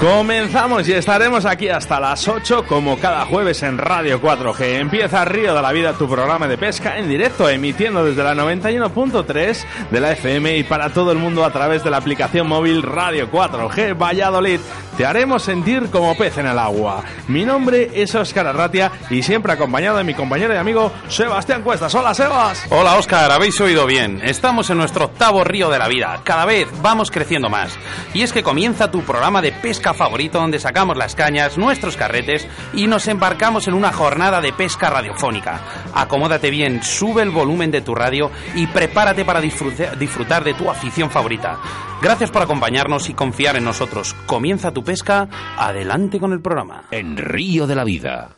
Comenzamos y estaremos aquí hasta las 8 como cada jueves en Radio 4G. Empieza Río de la Vida, tu programa de pesca en directo, emitiendo desde la 91.3 de la FM y para todo el mundo a través de la aplicación móvil Radio 4G Valladolid. Te haremos sentir como pez en el agua. Mi nombre es Óscar Arratia y siempre acompañado de mi compañero y amigo Sebastián Cuestas. Hola, Sebas. Hola, Óscar. Habéis oído bien. Estamos en nuestro octavo Río de la Vida. Cada vez vamos creciendo más. Y es que comienza tu programa de pesca favorito donde sacamos las cañas, nuestros carretes y nos embarcamos en una jornada de pesca radiofónica. Acomódate bien, sube el volumen de tu radio y prepárate para disfrutar de tu afición favorita. Gracias por acompañarnos y confiar en nosotros. Comienza tu pesca, adelante con el programa. En Río de la Vida,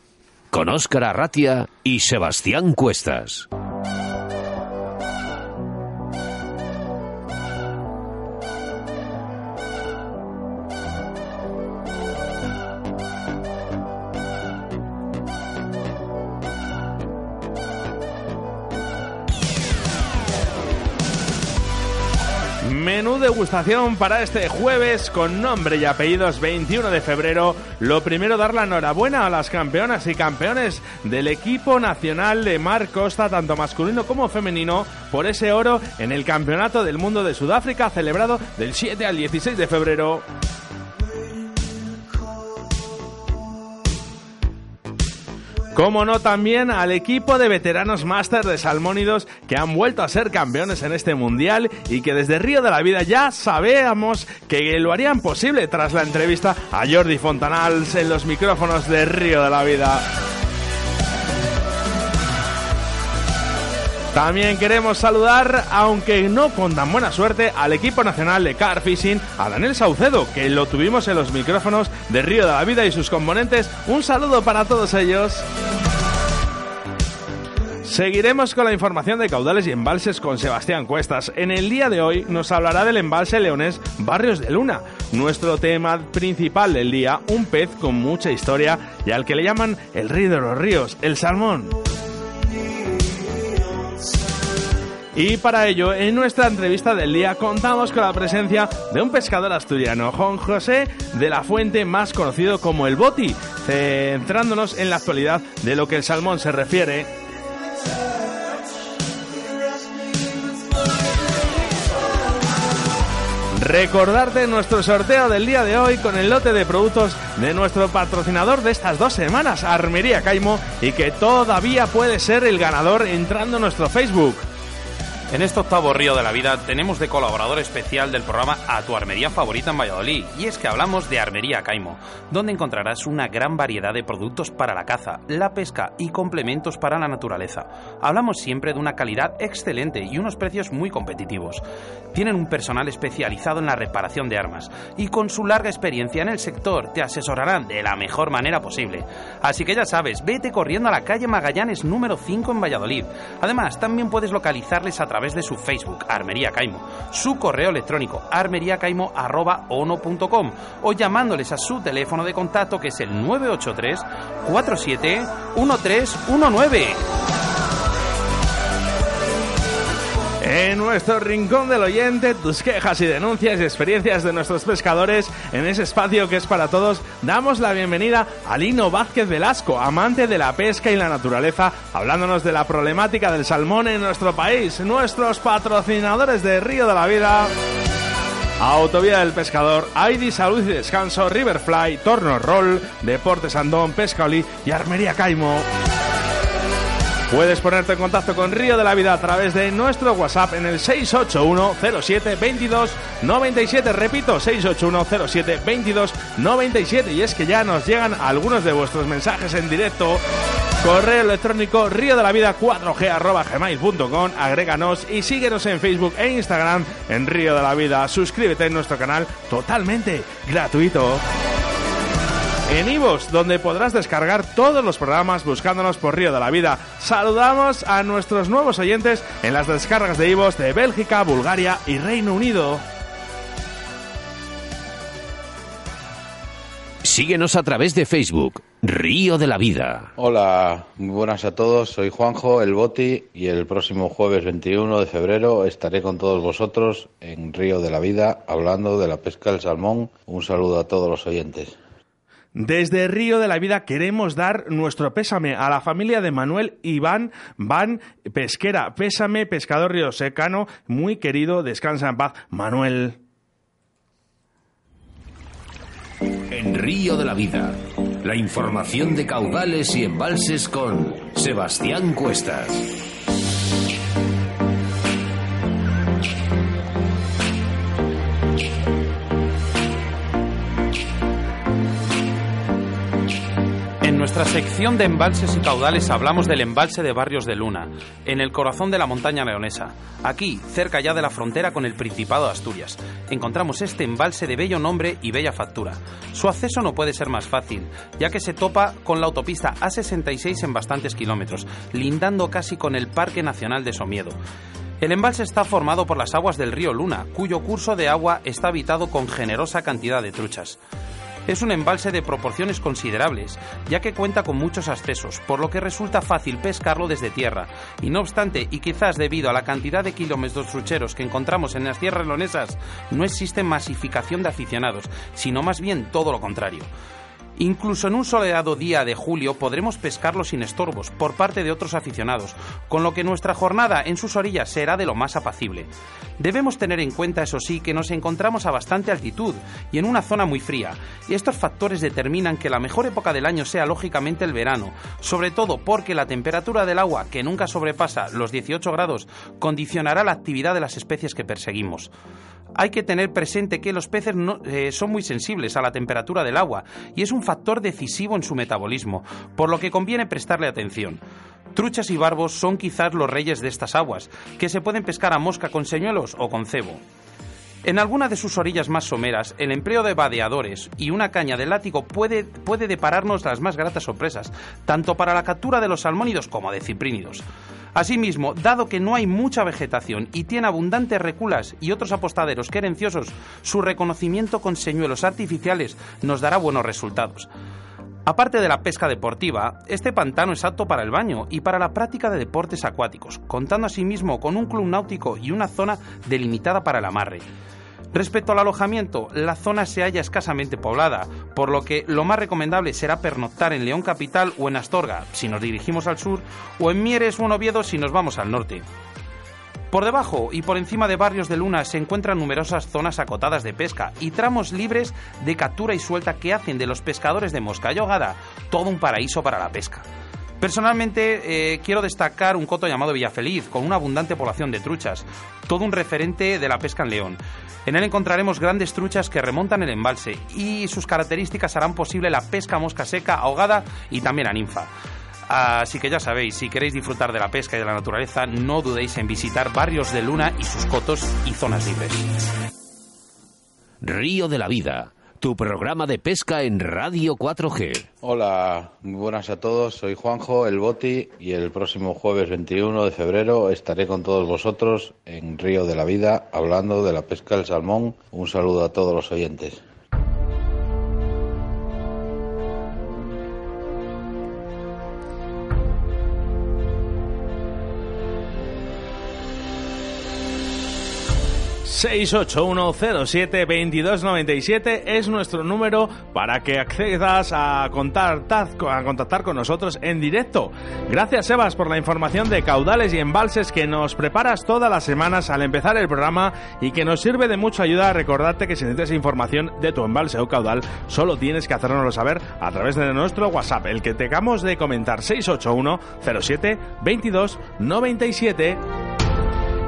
con Óscar Arratia y Sebastián Cuestas. Para este jueves con nombre y apellidos 21 de febrero. Lo primero, dar la enhorabuena a las campeonas y campeones del equipo nacional de Mar Costa, tanto masculino como femenino, por ese oro en el Campeonato del Mundo de Sudáfrica celebrado del 7 al 16 de febrero. Como no, también al equipo de veteranos máster de Salmónidos que han vuelto a ser campeones en este mundial y que desde Río de la Vida ya sabíamos que lo harían posible tras la entrevista a Jordi Fontanals en los micrófonos de Río de la Vida. También queremos saludar, aunque no con tan buena suerte, al equipo nacional de Car Fishing, a Daniel Saucedo, que lo tuvimos en los micrófonos de Río de la Vida y sus componentes. Un saludo para todos ellos. Seguiremos con la información de caudales y embalses con Sebastián Cuestas. En el día de hoy nos hablará del embalse leonés Barrios de Luna, nuestro tema principal del día, un pez con mucha historia y al que le llaman el río de los ríos, el salmón. Y para ello, en nuestra entrevista del día contamos con la presencia de un pescador asturiano, Juan José de la Fuente, más conocido como el Boti, centrándonos en la actualidad de lo que el salmón se refiere. Recordarte nuestro sorteo del día de hoy con el lote de productos de nuestro patrocinador de estas dos semanas, Armería Caimo, y que todavía puede ser el ganador entrando a nuestro Facebook. En este octavo Río de la Vida tenemos de colaborador especial del programa A tu armería favorita en Valladolid, y es que hablamos de Armería Caimo, donde encontrarás una gran variedad de productos para la caza, la pesca y complementos para la naturaleza. Hablamos siempre de una calidad excelente y unos precios muy competitivos. Tienen un personal especializado en la reparación de armas, y con su larga experiencia en el sector te asesorarán de la mejor manera posible. Así que ya sabes, vete corriendo a la calle Magallanes número 5 en Valladolid. Además, también puedes localizarles a través través de su Facebook, Armería Caimo, su correo electrónico, armeriacaimo.ono.com o llamándoles a su teléfono de contacto que es el 983 47 1319. En nuestro rincón del oyente, tus quejas y denuncias y experiencias de nuestros pescadores en ese espacio que es para todos, damos la bienvenida a Lino Vázquez Velasco, amante de la pesca y la naturaleza, hablándonos de la problemática del salmón en nuestro país, nuestros patrocinadores de Río de la Vida. Autovía del Pescador, ID Salud y Descanso, Riverfly, Torno Roll, Deportes Andón, Pescaolí y Armería Caimo. Puedes ponerte en contacto con Río de la Vida a través de nuestro WhatsApp en el 681 07 22 97. Repito, 681 07 22 97. Y es que ya nos llegan algunos de vuestros mensajes en directo. Correo electrónico río de la vida 4g arroba gmail.com. Agréganos y síguenos en Facebook e Instagram en Río de la Vida. Suscríbete en nuestro canal totalmente gratuito. En Ivos, donde podrás descargar todos los programas buscándonos por Río de la Vida. Saludamos a nuestros nuevos oyentes en las descargas de Ivos de Bélgica, Bulgaria y Reino Unido. Síguenos a través de Facebook, Río de la Vida. Hola, muy buenas a todos. Soy Juanjo, el Boti, y el próximo jueves 21 de febrero estaré con todos vosotros en Río de la Vida hablando de la pesca del salmón. Un saludo a todos los oyentes. Desde Río de la Vida queremos dar nuestro pésame a la familia de Manuel Iván Van Pesquera. Pésame, pescador río secano, muy querido, descansa en paz, Manuel. En Río de la Vida, la información de caudales y embalses con Sebastián Cuestas. Nuestra sección de embalses y caudales hablamos del embalse de Barrios de Luna, en el corazón de la montaña leonesa. Aquí, cerca ya de la frontera con el Principado de Asturias, encontramos este embalse de bello nombre y bella factura. Su acceso no puede ser más fácil, ya que se topa con la autopista A66 en bastantes kilómetros, lindando casi con el Parque Nacional de Somiedo. El embalse está formado por las aguas del río Luna, cuyo curso de agua está habitado con generosa cantidad de truchas. Es un embalse de proporciones considerables, ya que cuenta con muchos accesos, por lo que resulta fácil pescarlo desde tierra. Y no obstante, y quizás debido a la cantidad de kilómetros trucheros que encontramos en las tierras leonesas, no existe masificación de aficionados, sino más bien todo lo contrario. Incluso en un soleado día de julio podremos pescarlo sin estorbos por parte de otros aficionados, con lo que nuestra jornada en sus orillas será de lo más apacible. Debemos tener en cuenta, eso sí, que nos encontramos a bastante altitud y en una zona muy fría, y estos factores determinan que la mejor época del año sea lógicamente el verano, sobre todo porque la temperatura del agua, que nunca sobrepasa los 18 grados, condicionará la actividad de las especies que perseguimos hay que tener presente que los peces no, eh, son muy sensibles a la temperatura del agua y es un factor decisivo en su metabolismo, por lo que conviene prestarle atención. Truchas y barbos son quizás los reyes de estas aguas, que se pueden pescar a mosca con señuelos o con cebo. En alguna de sus orillas más someras, el empleo de vadeadores y una caña de látigo puede, puede depararnos las más gratas sorpresas, tanto para la captura de los salmónidos como de ciprínidos. Asimismo, dado que no hay mucha vegetación y tiene abundantes reculas y otros apostaderos querenciosos, su reconocimiento con señuelos artificiales nos dará buenos resultados. Aparte de la pesca deportiva, este pantano es apto para el baño y para la práctica de deportes acuáticos, contando asimismo con un club náutico y una zona delimitada para el amarre. Respecto al alojamiento, la zona se halla escasamente poblada, por lo que lo más recomendable será pernoctar en León Capital o en Astorga, si nos dirigimos al sur, o en Mieres o en Oviedo si nos vamos al norte. Por debajo y por encima de barrios de Luna se encuentran numerosas zonas acotadas de pesca y tramos libres de captura y suelta que hacen de los pescadores de mosca y ahogada todo un paraíso para la pesca. Personalmente eh, quiero destacar un coto llamado Villafeliz, con una abundante población de truchas, todo un referente de la pesca en León. En él encontraremos grandes truchas que remontan el embalse y sus características harán posible la pesca mosca seca, ahogada y también a ninfa. Así que ya sabéis, si queréis disfrutar de la pesca y de la naturaleza, no dudéis en visitar Barrios de Luna y sus cotos y zonas libres. Río de la Vida, tu programa de pesca en Radio 4G. Hola, muy buenas a todos. Soy Juanjo, el Boti, y el próximo jueves 21 de febrero estaré con todos vosotros en Río de la Vida hablando de la pesca del salmón. Un saludo a todos los oyentes. ...68107-2297 es nuestro número para que accedas a contactar, a contactar con nosotros en directo. Gracias, Sebas, por la información de caudales y embalses que nos preparas todas las semanas al empezar el programa y que nos sirve de mucha ayuda a recordarte que si necesitas información de tu embalse o caudal, solo tienes que hacérnoslo saber a través de nuestro WhatsApp, el que tengamos de comentar 681 07 22 97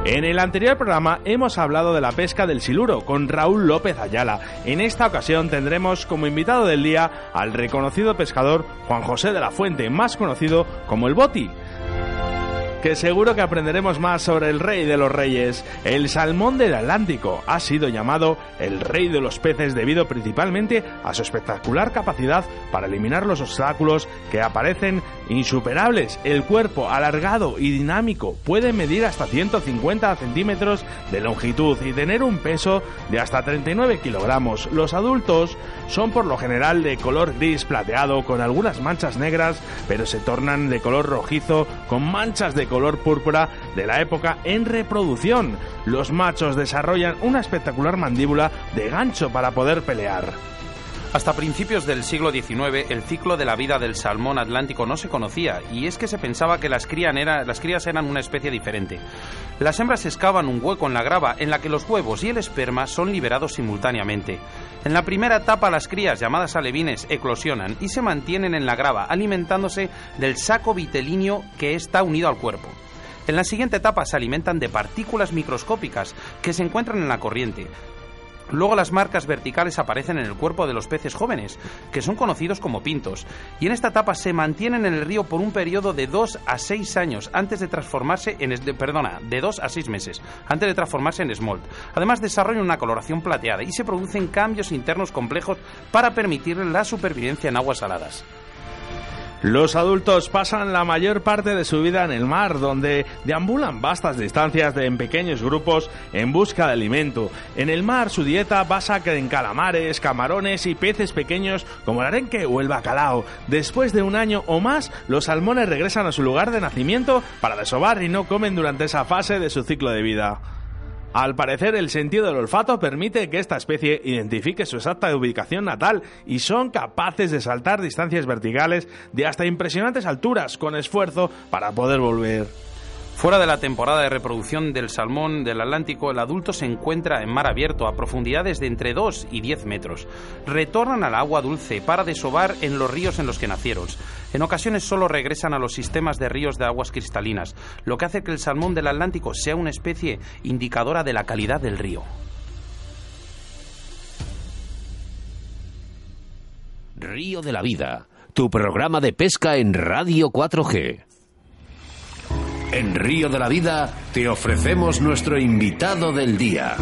en el anterior programa hemos hablado de la pesca del siluro con Raúl López Ayala. En esta ocasión tendremos como invitado del día al reconocido pescador Juan José de la Fuente, más conocido como el Boti. Que seguro que aprenderemos más sobre el rey de los reyes. El salmón del Atlántico ha sido llamado el rey de los peces debido principalmente a su espectacular capacidad para eliminar los obstáculos que aparecen insuperables. El cuerpo alargado y dinámico puede medir hasta 150 centímetros de longitud y tener un peso de hasta 39 kilogramos. Los adultos son por lo general de color gris plateado con algunas manchas negras, pero se tornan de color rojizo con manchas de color púrpura de la época en reproducción. Los machos desarrollan una espectacular mandíbula de gancho para poder pelear. Hasta principios del siglo XIX, el ciclo de la vida del salmón atlántico no se conocía, y es que se pensaba que las, crías eran una especie diferente. Las hembras excavan un hueco en la grava en la que los huevos y el esperma son liberados simultáneamente. En la primera etapa, las crías, llamadas alevines, eclosionan y se mantienen en la grava, alimentándose del saco vitelíneo que está unido al cuerpo. En la siguiente etapa se alimentan de partículas microscópicas que se encuentran en la corriente. Luego las marcas verticales aparecen en el cuerpo de los peces jóvenes, que son conocidos como pintos, y en esta etapa se mantienen en el río por un periodo de 2 a 6 años antes de transformarse en perdona, de 2 a 6 meses antes de transformarse en smolt. Además desarrollan una coloración plateada y se producen cambios internos complejos para permitir la supervivencia en aguas saladas. Los adultos pasan la mayor parte de su vida en el mar, donde deambulan vastas distancias en pequeños grupos en busca de alimento. En el mar su dieta basa en calamares, camarones y peces pequeños como el arenque o el bacalao. Después de un año o más, los salmones regresan a su lugar de nacimiento para desovar y no comen durante esa fase de su ciclo de vida. Al parecer, el sentido del olfato permite que esta especie identifique su exacta ubicación natal y son capaces de saltar distancias verticales de hasta impresionantes alturas con esfuerzo para poder volver. Fuera de la temporada de reproducción del salmón del Atlántico, el adulto se encuentra en mar abierto a profundidades de entre 2 y 10 metros. Retornan al agua dulce para desovar en los ríos en los que nacieron. En ocasiones solo regresan a los sistemas de ríos de aguas cristalinas, lo que hace que el salmón del Atlántico sea una especie indicadora de la calidad del río. Río de la Vida, tu programa de pesca en Radio 4G. En Río de la Vida te ofrecemos nuestro invitado del día.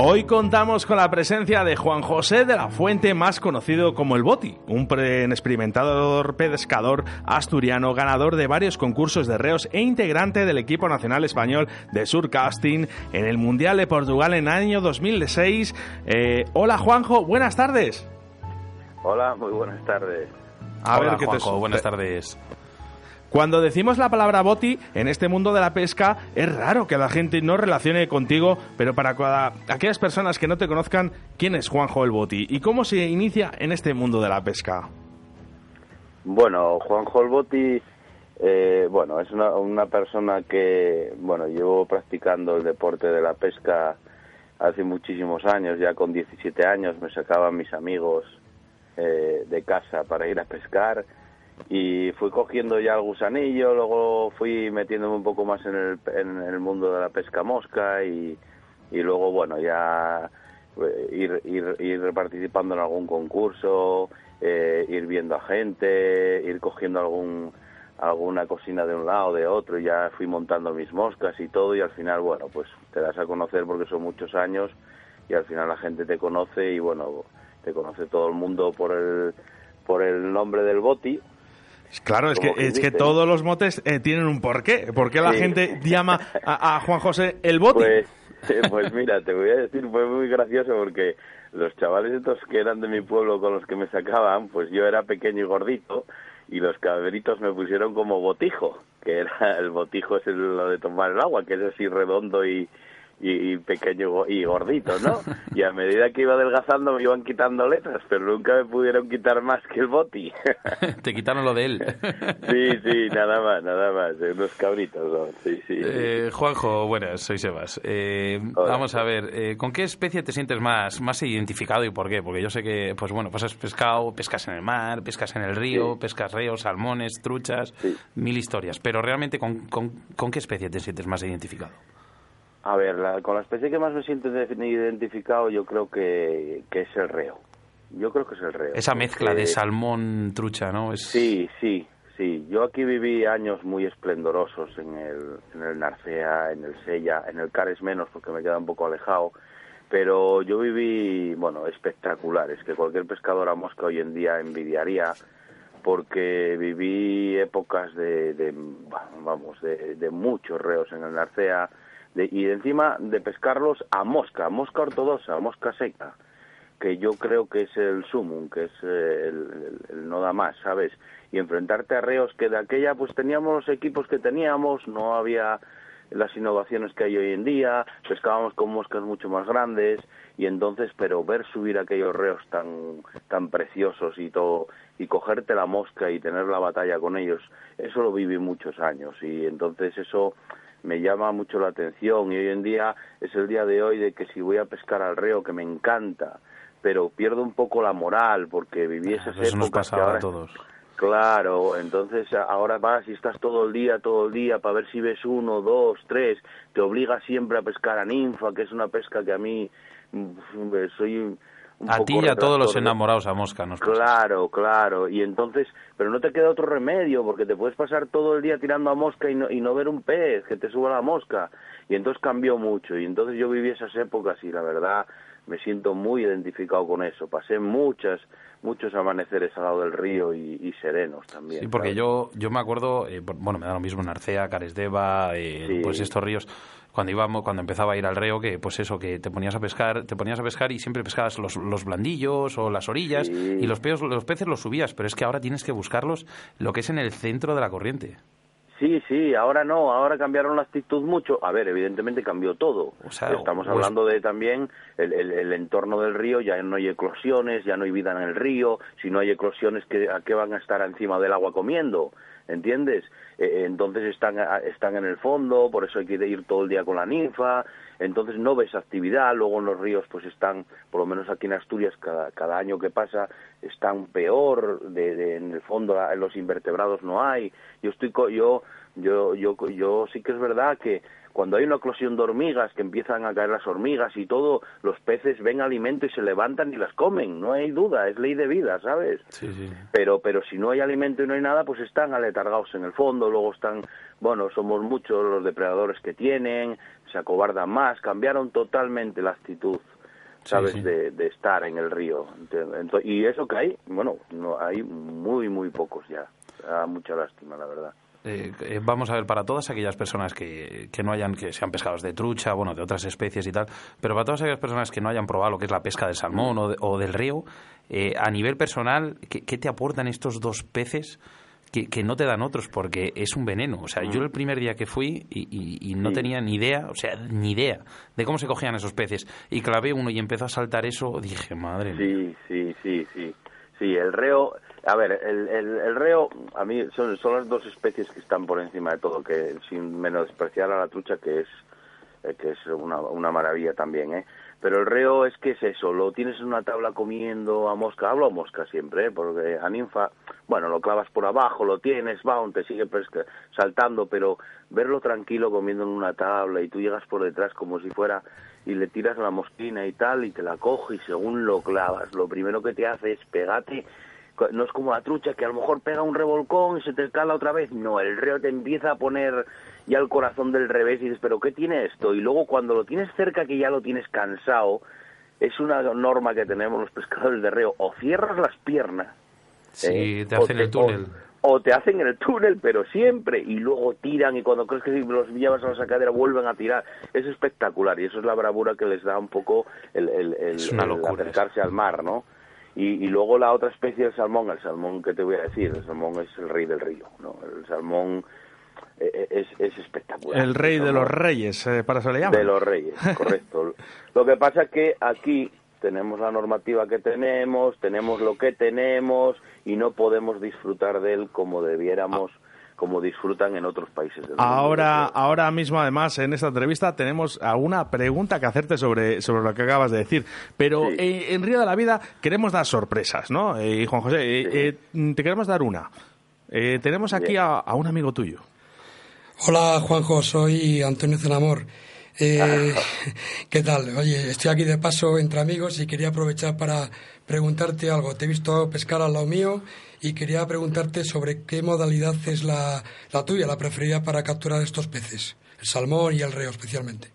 Hoy contamos con la presencia de Juan José de la Fuente, más conocido como el Boti, un experimentador pescador asturiano, ganador de varios concursos de reos e integrante del equipo nacional español de surcasting en el Mundial de Portugal en el año 2006. Eh, hola Juanjo, buenas tardes. Hola, muy buenas tardes. A ver, ¿qué Juanjo, buenas tardes. Cuando decimos la palabra boti, en este mundo de la pesca, es raro que la gente no relacione contigo, pero para aquellas personas que no te conozcan, ¿quién es Juanjo el Boti y cómo se inicia en este mundo de la pesca? Bueno, Juanjo el Boti, eh, bueno, es una, persona que, bueno, llevo practicando el deporte de la pesca hace muchísimos años, ya con 17 años me sacaban mis amigos eh, de casa para ir a pescar y fui cogiendo ya el gusanillo, luego fui metiéndome un poco más en el, en el mundo de la pesca mosca y, y luego, bueno, ya eh, ir, ir, ir participando en algún concurso, eh, ir viendo a gente, ir cogiendo algún alguna cocina de un lado de otro y ya fui montando mis moscas y todo y al final bueno pues te das a conocer porque son muchos años y al final la gente te conoce y bueno te conoce todo el mundo por el por el nombre del boti Claro, es que, es que todos los motes eh, tienen un porqué. ¿Por qué la gente llama a, Juan José el boti? Pues, eh, pues mira, te voy a decir, fue muy gracioso porque los chavales estos que eran de mi pueblo con los que me sacaban, pues yo era pequeño y gordito y los cabritos me pusieron como botijo, que era el botijo es lo de tomar el agua, que es así redondo y, y, pequeño y gordito, ¿no? Y a medida que iba adelgazando me iban quitando letras, pero nunca me pudieron quitar más que el boti. Te quitaron lo de él. sí, sí, nada más, nada más, unos cabritos, ¿no? sí, sí. Eh, Juanjo, buenas, soy Sebas. Eh, vamos a ver, eh, ¿con qué especie te sientes más, más identificado y por qué? Porque yo sé que, pues bueno, has pescado, pescas en el mar, pescas en el río, pescas ríos, salmones, truchas, mil historias, pero realmente ¿con, con, con qué especie te sientes más identificado? A ver, con la especie que más me siento identificado yo creo que, que es el reo. Yo creo que es el reo. Esa mezcla de salmón, trucha, ¿no? Es... Sí, sí, sí. Yo aquí viví años muy esplendorosos en el, en el Narcea, en el Sella, en el Cares menos porque me queda un poco alejado. Pero yo viví, bueno, espectaculares, que cualquier pescador a mosca hoy en día envidiaría porque viví épocas de, de vamos, de, de muchos reos en el Narcea, y encima de pescarlos a mosca, mosca ortodoxa, mosca seca, que yo creo que es el sumum, que es eh, el, no da más, ¿sabes? Y enfrentarte a reos que de aquella pues teníamos los equipos que teníamos, no había las innovaciones que hay hoy en día, pescábamos con moscas mucho más grandes y entonces, pero ver subir aquellos reos tan tan preciosos y todo y cogerte la mosca y tener la batalla con ellos, eso lo viví muchos años y entonces eso me llama mucho la atención y hoy en día es el día de hoy de que si voy a pescar al reo que me encanta pero pierdo un poco la moral porque viví esas eso épocas nos a todos. Claro, entonces ahora vas y estás todo el día, todo el día para ver si ves uno, dos, tres, te obliga siempre a pescar a ninfa, que es una pesca que a mí soy a ti y a todos los enamorados a mosca, ¿no? Claro, claro. Y entonces, pero no te queda otro remedio, porque te puedes pasar todo el día tirando a mosca y no, y no ver un pez que te suba la mosca. Y entonces cambió mucho. Y entonces yo viví esas épocas y la verdad me siento muy identificado con eso. Pasé muchas, muchos amaneceres al lado del río y, serenos también. Sí, porque yo, yo me acuerdo, eh, bueno, me da lo mismo en Arcea, Caresdeva, eh, pues estos ríos cuando íbamos, cuando empezaba a ir al reo, que pues eso, que te ponías a pescar, te ponías a pescar y siempre pescabas los, los blandillos o las orillas y los peces, los peces los subías, pero es que ahora tienes que buscarlos lo que es en el centro de la corriente. Sí, sí, ahora no, ahora cambiaron la actitud mucho. A ver, evidentemente cambió todo. Estamos pues hablando de también el, el, entorno del río, ya no hay eclosiones, ya no hay vida en el río. Si no hay eclosiones, ¿a qué van a estar encima del agua comiendo? ¿Entiendes? Eh, entonces están, están en el fondo, por eso hay que ir todo el día con la ninfa, entonces no ves actividad, luego en los ríos pues están, por lo menos aquí en Asturias, cada, cada año que pasa, están peor, de, en el fondo en los invertebrados no hay, yo estoy, yo, yo, yo, yo sí que es verdad que cuando hay una eclosión de hormigas, que empiezan a caer las hormigas y todo, los peces ven alimento y se levantan y las comen, no hay duda, es ley de vida, ¿sabes? Sí, sí. Pero, pero si no hay alimento y no hay nada, pues están aletargados en el fondo, luego están, bueno, somos muchos los depredadores que tienen, se acobardan más, cambiaron totalmente la actitud. ¿sabes? De, de, estar en el río. y eso que hay, bueno, no hay muy, muy pocos ya. Da mucha lástima, la verdad. Eh, eh, vamos a ver para todas aquellas personas que, que, no hayan, que sean pescados de trucha, bueno, de otras especies y tal, pero para todas aquellas personas que no hayan probado lo que es la pesca del salmón o, del río, eh, a nivel personal, ¿qué, te aportan estos dos peces? Que, no te dan otros porque es un veneno. O sea, yo mm. el primer día que fui y, no tenía ni idea, o sea, ni idea de cómo se cogían esos peces. Y clavé uno y empezó a saltar eso, dije, madre mía. Sí, sí, sí, sí. Sí, el reo, a ver, el, el, reo, a mí son, son las dos especies que están por encima de todo, que sin menospreciar a la trucha, que es, eh, que es una, una maravilla también, ¿eh? Pero el reo es que es eso, lo tienes en una tabla comiendo a mosca, hablo a mosca siempre, ¿eh? porque a ninfa, bueno, lo clavas por abajo, lo tienes, va, te sigue saltando, pero verlo tranquilo comiendo en una tabla y tú llegas por detrás como si fuera y le tiras la mosquina y tal y te la coge y según lo clavas, lo primero que te hace es pegate no es como la trucha que a lo mejor pega un revolcón y se te cala otra vez. No, el reo te empieza a poner ya el corazón del revés y dices, pero ¿qué tiene esto? Y luego cuando lo tienes cerca que ya lo tienes cansado, es una norma que tenemos los pescadores de reo, o cierras las piernas. Sí, ¿eh? te hacen el túnel. O, te hacen el túnel, pero siempre, y luego tiran, y cuando crees que los llevas a la sacadera vuelven a tirar. Es espectacular, y eso es la bravura que les da un poco el, el, el, el acercarse al mar, ¿no? Y, luego la otra especie del salmón, el salmón que te voy a decir, el salmón es el rey del río, ¿no? El salmón eh, es, es espectacular. El rey de los reyes, eh, para eso le llaman. De los reyes, correcto. Lo que pasa es que aquí tenemos la normativa que tenemos, tenemos lo que tenemos y no podemos disfrutar de él como debiéramos como disfrutan en otros países del mundo. Ahora, ahora mismo, además, en esta entrevista tenemos alguna pregunta que hacerte sobre, sobre lo que acabas de decir. Pero Sí. eh, en Río de la Vida queremos dar sorpresas, ¿no? Eh, y Juan José, eh, eh, te queremos dar una. Eh, tenemos aquí a, a un amigo tuyo. Hola Juanjo, soy Antonio Zenamor. Eh, ¿Qué tal? Oye, estoy aquí de paso entre amigos y quería aprovechar para preguntarte algo. Te he visto pescar al lado mío y quería preguntarte sobre qué modalidad es la, la tuya, la preferida para capturar estos peces, el salmón y el reo especialmente.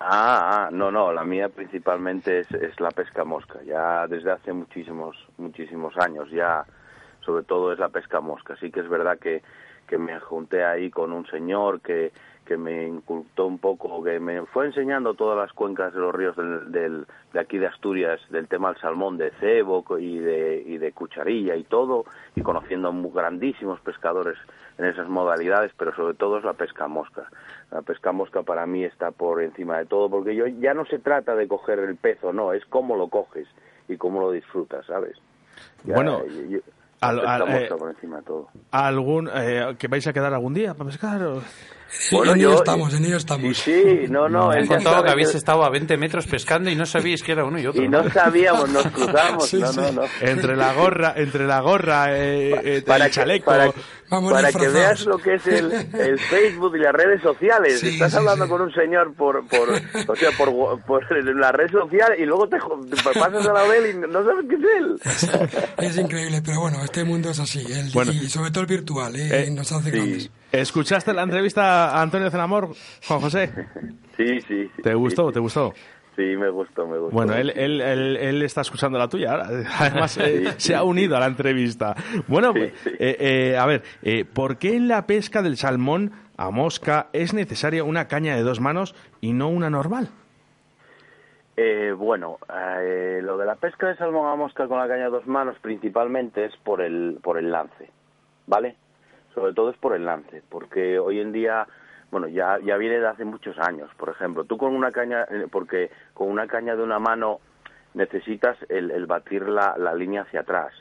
Ah, ah, no, no, la mía principalmente es, es la pesca mosca. Ya desde hace muchísimos, muchísimos años ya, sobre todo es la pesca mosca. Sí que es verdad que, que me junté ahí con un señor que, que me incultó un poco, que me fue enseñando todas las cuencas de los ríos del, del- de aquí de Asturias, del tema del salmón, de cebo y de, y de cucharilla y todo, y conociendo grandísimos pescadores en esas modalidades, pero sobre todo es la pesca mosca. La pesca mosca para mí está por encima de todo, porque yo ya no se trata de coger el pez o no, es cómo lo coges y cómo lo disfrutas, ¿sabes? Ya, Bueno, yo- yo- al- al- eh, por encima de todo. ¿Algún, eh, ¿Que vais a quedar algún día para pescar? o- Bueno, en ello estamos, en ello estamos. Sí, sí, no, no, Me él contado que habéis que- estado a 20 metros pescando y no sabíais que era uno y otro. Y no sabíamos, nos cruzamos, Sí, no, sí. no, no. Entre la gorra, entre la gorra, eh, eh, para el que, chaleco. para, Vamos para que veas lo que es el, el Facebook y las redes sociales. Sí, Estás sí, hablando sí. con un señor por, por, o sea, por, por la red social y luego te, te pasas a la él y no sabes qué es él. Es increíble, pero bueno, este mundo es así, el- Bueno. y sobre todo el virtual, ¿eh? Eh, nos hace grandes. ¿Escuchaste la entrevista a Antonio Zenamor, Juan José? Sí, sí. sí, ¿Te gustó? sí, ¿Te gustó? Sí, me gustó, me gustó. Bueno, él, él, él, él está escuchando la tuya ahora. Además, eh, Sí, se ha unido a la entrevista. Bueno, Sí, pues, sí. eh, eh, a ver, eh, ¿por qué en la pesca del salmón a mosca es necesaria una caña de dos manos y no una normal? Eh, bueno, eh, lo de la pesca de salmón a mosca con la caña de dos manos principalmente es por el, por el lance, ¿vale? Sobre todo es por el lance, porque hoy en día, bueno, ya, ya viene de hace muchos años, por ejemplo, tú con una caña, eh, porque con una caña de una mano necesitas el, el batir la, la línea hacia atrás,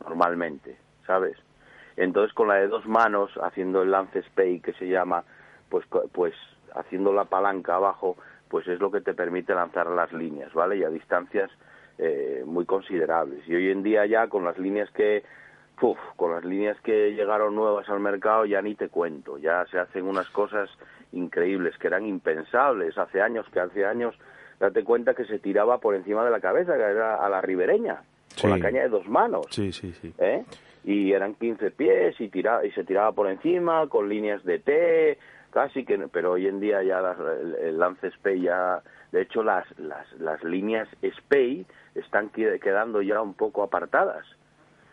normalmente, ¿sabes? Entonces con la de dos manos, haciendo el lance spey que se llama, pues, pues haciendo la palanca abajo, pues es lo que te permite lanzar las líneas, ¿vale? Y a distancias eh, muy considerables. Y hoy en día ya con las líneas que, uf, con las líneas que llegaron nuevas al mercado ya ni te cuento, ya se hacen unas cosas increíbles que eran impensables hace años, que hace años date cuenta que se tiraba por encima de la cabeza, que era a la ribereña, con Sí. la caña de dos manos. Sí, sí, sí. ¿eh? Y eran 15 pies y, tira, y se tiraba por encima con líneas de T, casi que, pero hoy en día ya las- el, lance Spey ya, de hecho las, las, las líneas Spey están que- quedando ya un poco apartadas.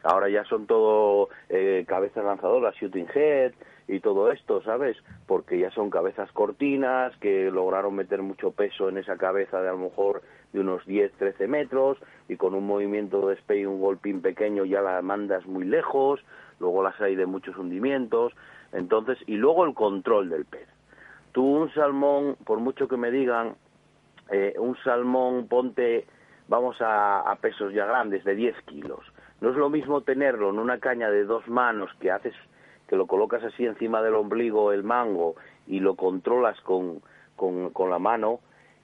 Ahora ya son todo eh, cabezas lanzadoras, shooting head y todo esto, ¿sabes? Porque ya son cabezas cortinas que lograron meter mucho peso en esa cabeza de a lo mejor de unos 10, 13 metros y con un movimiento de spey, un golpín pequeño ya la mandas muy lejos, luego las hay de muchos hundimientos, entonces, y luego el control del pez. Tú un salmón, por mucho que me digan, eh, un salmón ponte, vamos a, a pesos ya grandes, de 10 kilos. No es lo mismo tenerlo en una caña de dos manos que haces, que lo colocas así encima del ombligo, el mango, y lo controlas con, con, con la mano,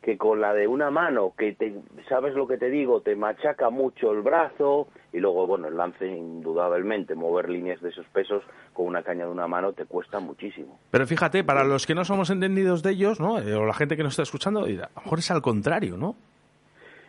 que con la de una mano, que te, sabes lo que te digo, te machaca mucho el brazo, y luego, bueno, el lance, indudablemente, mover líneas de esos pesos con una caña de una mano te cuesta muchísimo. Pero fíjate, para los que no somos entendidos de ellos, ¿no? Eh, o la gente que nos está escuchando, a lo mejor es al contrario, ¿no?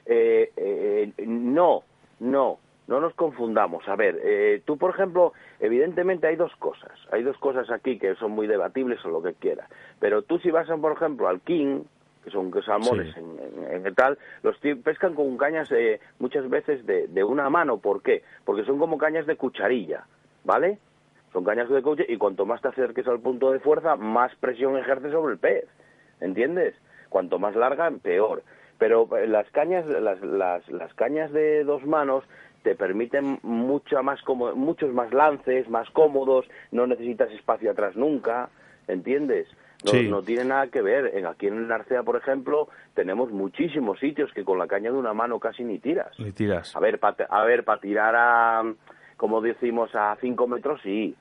Eh, eh, no, no, no nos confundamos. A ver, eh, tú, por ejemplo, evidentemente hay dos cosas. Hay dos cosas aquí que son muy debatibles o lo que quieras. Pero tú si vas, por ejemplo, al King, que son que salmones Sí. en, en- en tal, los pescan con cañas eh, muchas veces de, de una mano. ¿Por qué? Porque son como cañas de cucharilla, ¿vale? Son cañas de cucharilla y cuanto más te acerques al punto de fuerza, más presión ejerce sobre el pez. ¿Entiendes? Cuanto más larga, peor. Pero eh, las cañas, las, las, las cañas de dos manos te permiten mucha más como, muchos más lances, más cómodos, no necesitas espacio atrás nunca, ¿entiendes? No, Sí. no tiene nada que ver. En, aquí en Narcea, por ejemplo, tenemos muchísimos sitios que con la caña de una mano casi ni tiras. Ni tiras. A ver, para a ver, para tirar a, como decimos, a 5 metros sí,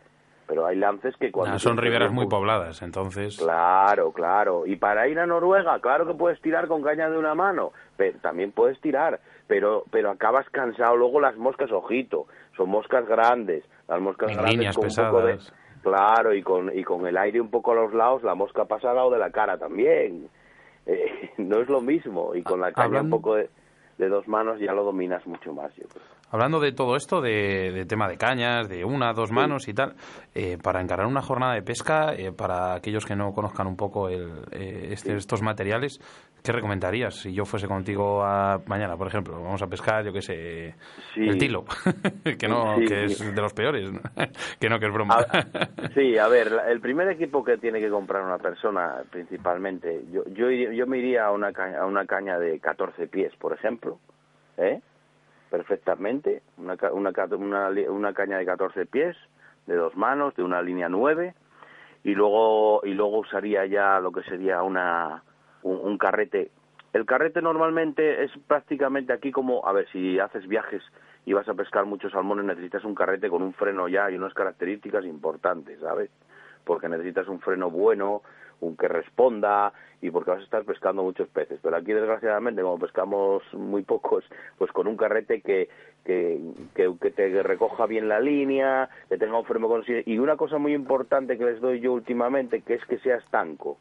pero hay lances que cuando... Ah, son riberas muy pobladas, entonces... Claro, claro. Y para ir a Noruega, claro que puedes tirar con caña de una mano, pero también puedes tirar, pero pero acabas cansado. Luego las moscas, ojito, son moscas grandes, las moscas En grandes líneas con un poco de pesadas. Claro y con y con el aire un poco a los lados, la mosca pasa al lado de la cara también. Eh, no es lo mismo y con la caña Hablando- un poco de, de dos manos ya lo dominas mucho más, yo creo. Hablando de todo esto, de, de tema de cañas, de una, dos manos y tal, eh, para encarar una jornada de pesca, eh, para aquellos que no conozcan un poco el, eh, este- estos materiales, ¿qué recomendarías? Si yo fuese contigo a, mañana, por ejemplo, vamos a pescar, yo qué sé, Sí. el tilo, que no, Sí. que es de los peores, que no, que es broma. A- sí, a ver, el primer equipo que tiene que comprar una persona, principalmente, yo yo, yo me iría a una, caña, a una caña de 14 pies, por ejemplo, ¿eh? Perfectamente, una, una, una, una caña de 14 pies, de dos manos, de una línea 9, y luego, y luego usaría ya lo que sería una, un, carrete. El carrete normalmente es prácticamente aquí como, a ver, si haces viajes y vas a pescar muchos salmones, necesitas un carrete con un freno ya y unas características importantes, ¿sabes? Porque necesitas un freno bueno, un que responda y porque vas a estar pescando muchos peces. Pero aquí, desgraciadamente, como pescamos muy pocos, pues con un carrete que, que, que, te recoja bien la línea, que tenga un freno con... Y una cosa muy importante que les doy yo últimamente, que es que sea estanco,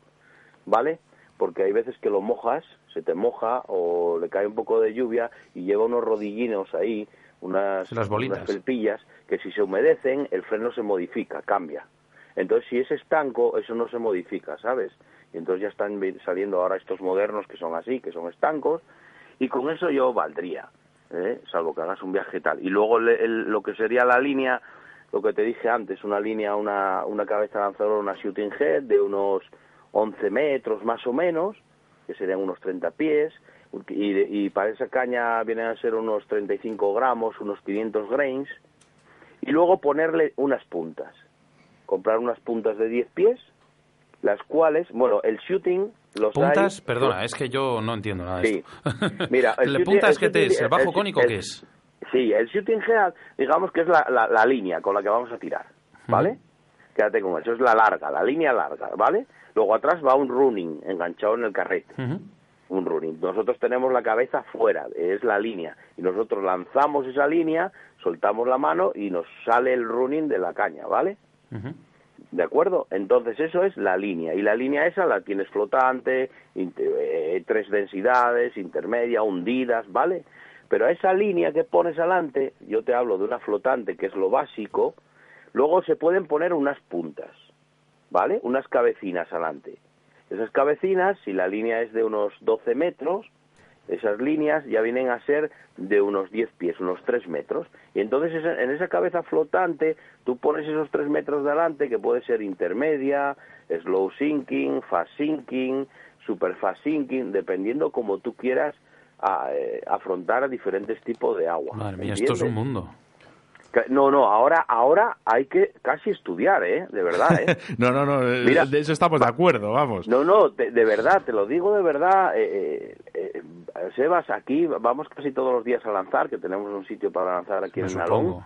¿vale? Porque hay veces que lo mojas, se te moja o le cae un poco de lluvia y lleva unos rodillinos ahí, unas, Las bolitas. unas felpillas, que si se humedecen el freno se modifica, cambia. Entonces, si es estanco, eso no se modifica, ¿sabes? Y entonces ya están saliendo ahora estos modernos que son así, que son estancos, y con eso yo valdría, ¿eh? salvo que hagas un viaje tal. Y luego el- lo que sería la línea, lo que te dije antes, una línea, una, una cabeza lanzadora, una shooting head de unos 11 metros más o menos, que serían unos 30 pies, y, y para esa caña vienen a ser unos 35 gramos, unos 500 grains, y luego ponerle unas puntas. Comprar unas puntas de 10 pies, las cuales, bueno, el shooting, los ¿Puntas? hay- Perdona, es que yo no entiendo nada de Sí. esto. Mira, el ¿Le shooting- puntas qué te es? ¿El bajo el- cónico el- qué es? Sí, el shooting head, digamos que es la, la, la línea con la que vamos a tirar, ¿vale? Quédate con eso, es la larga, la línea larga, ¿vale? Luego atrás va un running enganchado en el carrete, un running. Nosotros tenemos la cabeza fuera, es la línea, y nosotros lanzamos esa línea, soltamos la mano y nos sale el running de la caña, ¿vale? ¿De acuerdo? Entonces eso es la línea. Y la línea esa la tienes flotante, eh, tres densidades, intermedia, hundidas, ¿vale? Pero a esa línea que pones adelante, yo te hablo de una flotante que es lo básico, luego se pueden poner unas puntas, ¿vale? Unas cabecinas adelante. Esas cabecinas, si la línea es de unos 12 metros, esas líneas ya vienen a ser de unos 10 pies, unos 3 metros. Y entonces en esa cabeza flotante tú pones esos 3 metros de adelante, que puede ser intermedia, slow sinking, fast sinking, super fast sinking, dependiendo como tú quieras a- eh, afrontar a diferentes tipos de agua. Madre mía, esto es un mundo. No, no, ahora, ahora hay que casi estudiar, ¿eh? De verdad, ¿eh? No, no, no, eh, Mira. de eso estamos de acuerdo, vamos. No, no, de, de verdad, te lo digo de verdad. Eh, eh, eh, Sebas, aquí vamos casi todos los días a lanzar, que tenemos un sitio para lanzar aquí Me en Nalón. supongo.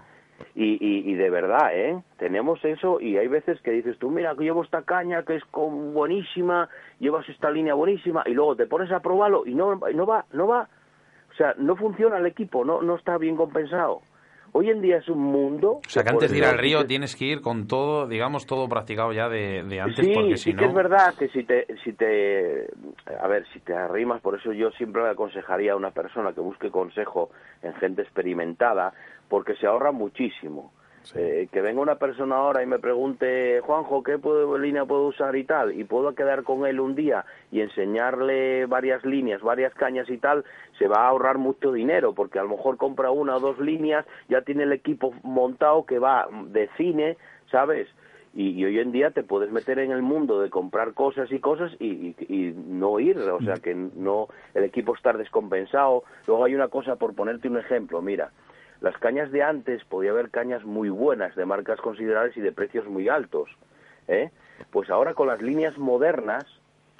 Y, y, y de verdad, ¿eh? Tenemos eso y hay veces que dices tú, mira, que llevo esta caña que es con buenísima, llevas esta línea buenísima y luego te pones a probarlo y no, no va, no va. O sea, no funciona el equipo, no, no está bien compensado. Hoy en día es un mundo... O sea, que antes de ir al río tienes que ir con todo, digamos, todo practicado ya de, de antes, sí, porque sí que es verdad que si te, si te, a ver, si te arrimas, por eso yo siempre le aconsejaría a una persona que busque consejo en gente experimentada, porque se ahorra muchísimo. Eh, que venga una persona ahora y me pregunte, Juanjo, ¿qué puedo, línea puedo usar y tal? Y puedo quedar con él un día y enseñarle varias líneas, varias cañas y tal, se va a ahorrar mucho dinero, porque a lo mejor compra una o dos líneas, ya tiene el equipo montado que va de cine, ¿sabes? Y, y hoy en día te puedes meter en el mundo de comprar cosas y cosas y, y- y no ir, o sea que no el equipo estar descompensado. Luego hay una cosa, por ponerte un ejemplo, mira, las cañas de antes podía haber cañas muy buenas, de marcas considerables y de precios muy altos. ¿eh? Pues ahora con las líneas modernas,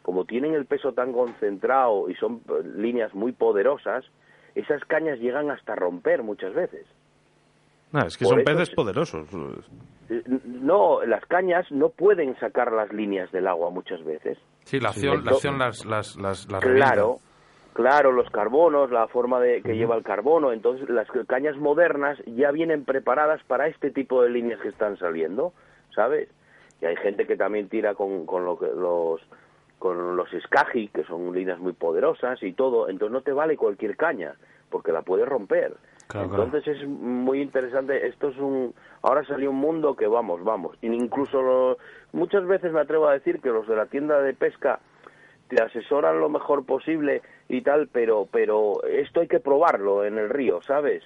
como tienen el peso tan concentrado y son eh, líneas muy poderosas, esas cañas llegan hasta romper muchas veces. No, es que son peces poderosos. Eh, no, las cañas no pueden sacar las líneas del agua muchas veces. Sí, la acción, la acción las, las, las, Claro, claro, los carbonos, la forma de que lleva el carbono. Entonces, las cañas modernas ya vienen preparadas para este tipo de líneas que están saliendo, ¿sabes? Y hay gente que también tira con, con lo que, los con los escaji, que son líneas muy poderosas y todo. Entonces, no te vale cualquier caña, porque la puedes romper. Entonces es muy interesante. Esto es un. Ahora salió un mundo que vamos, vamos. incluso muchas veces me atrevo a decir que los de la tienda de pesca te asesoran lo mejor posible y tal, pero, pero esto hay que probarlo en el río, ¿sabes?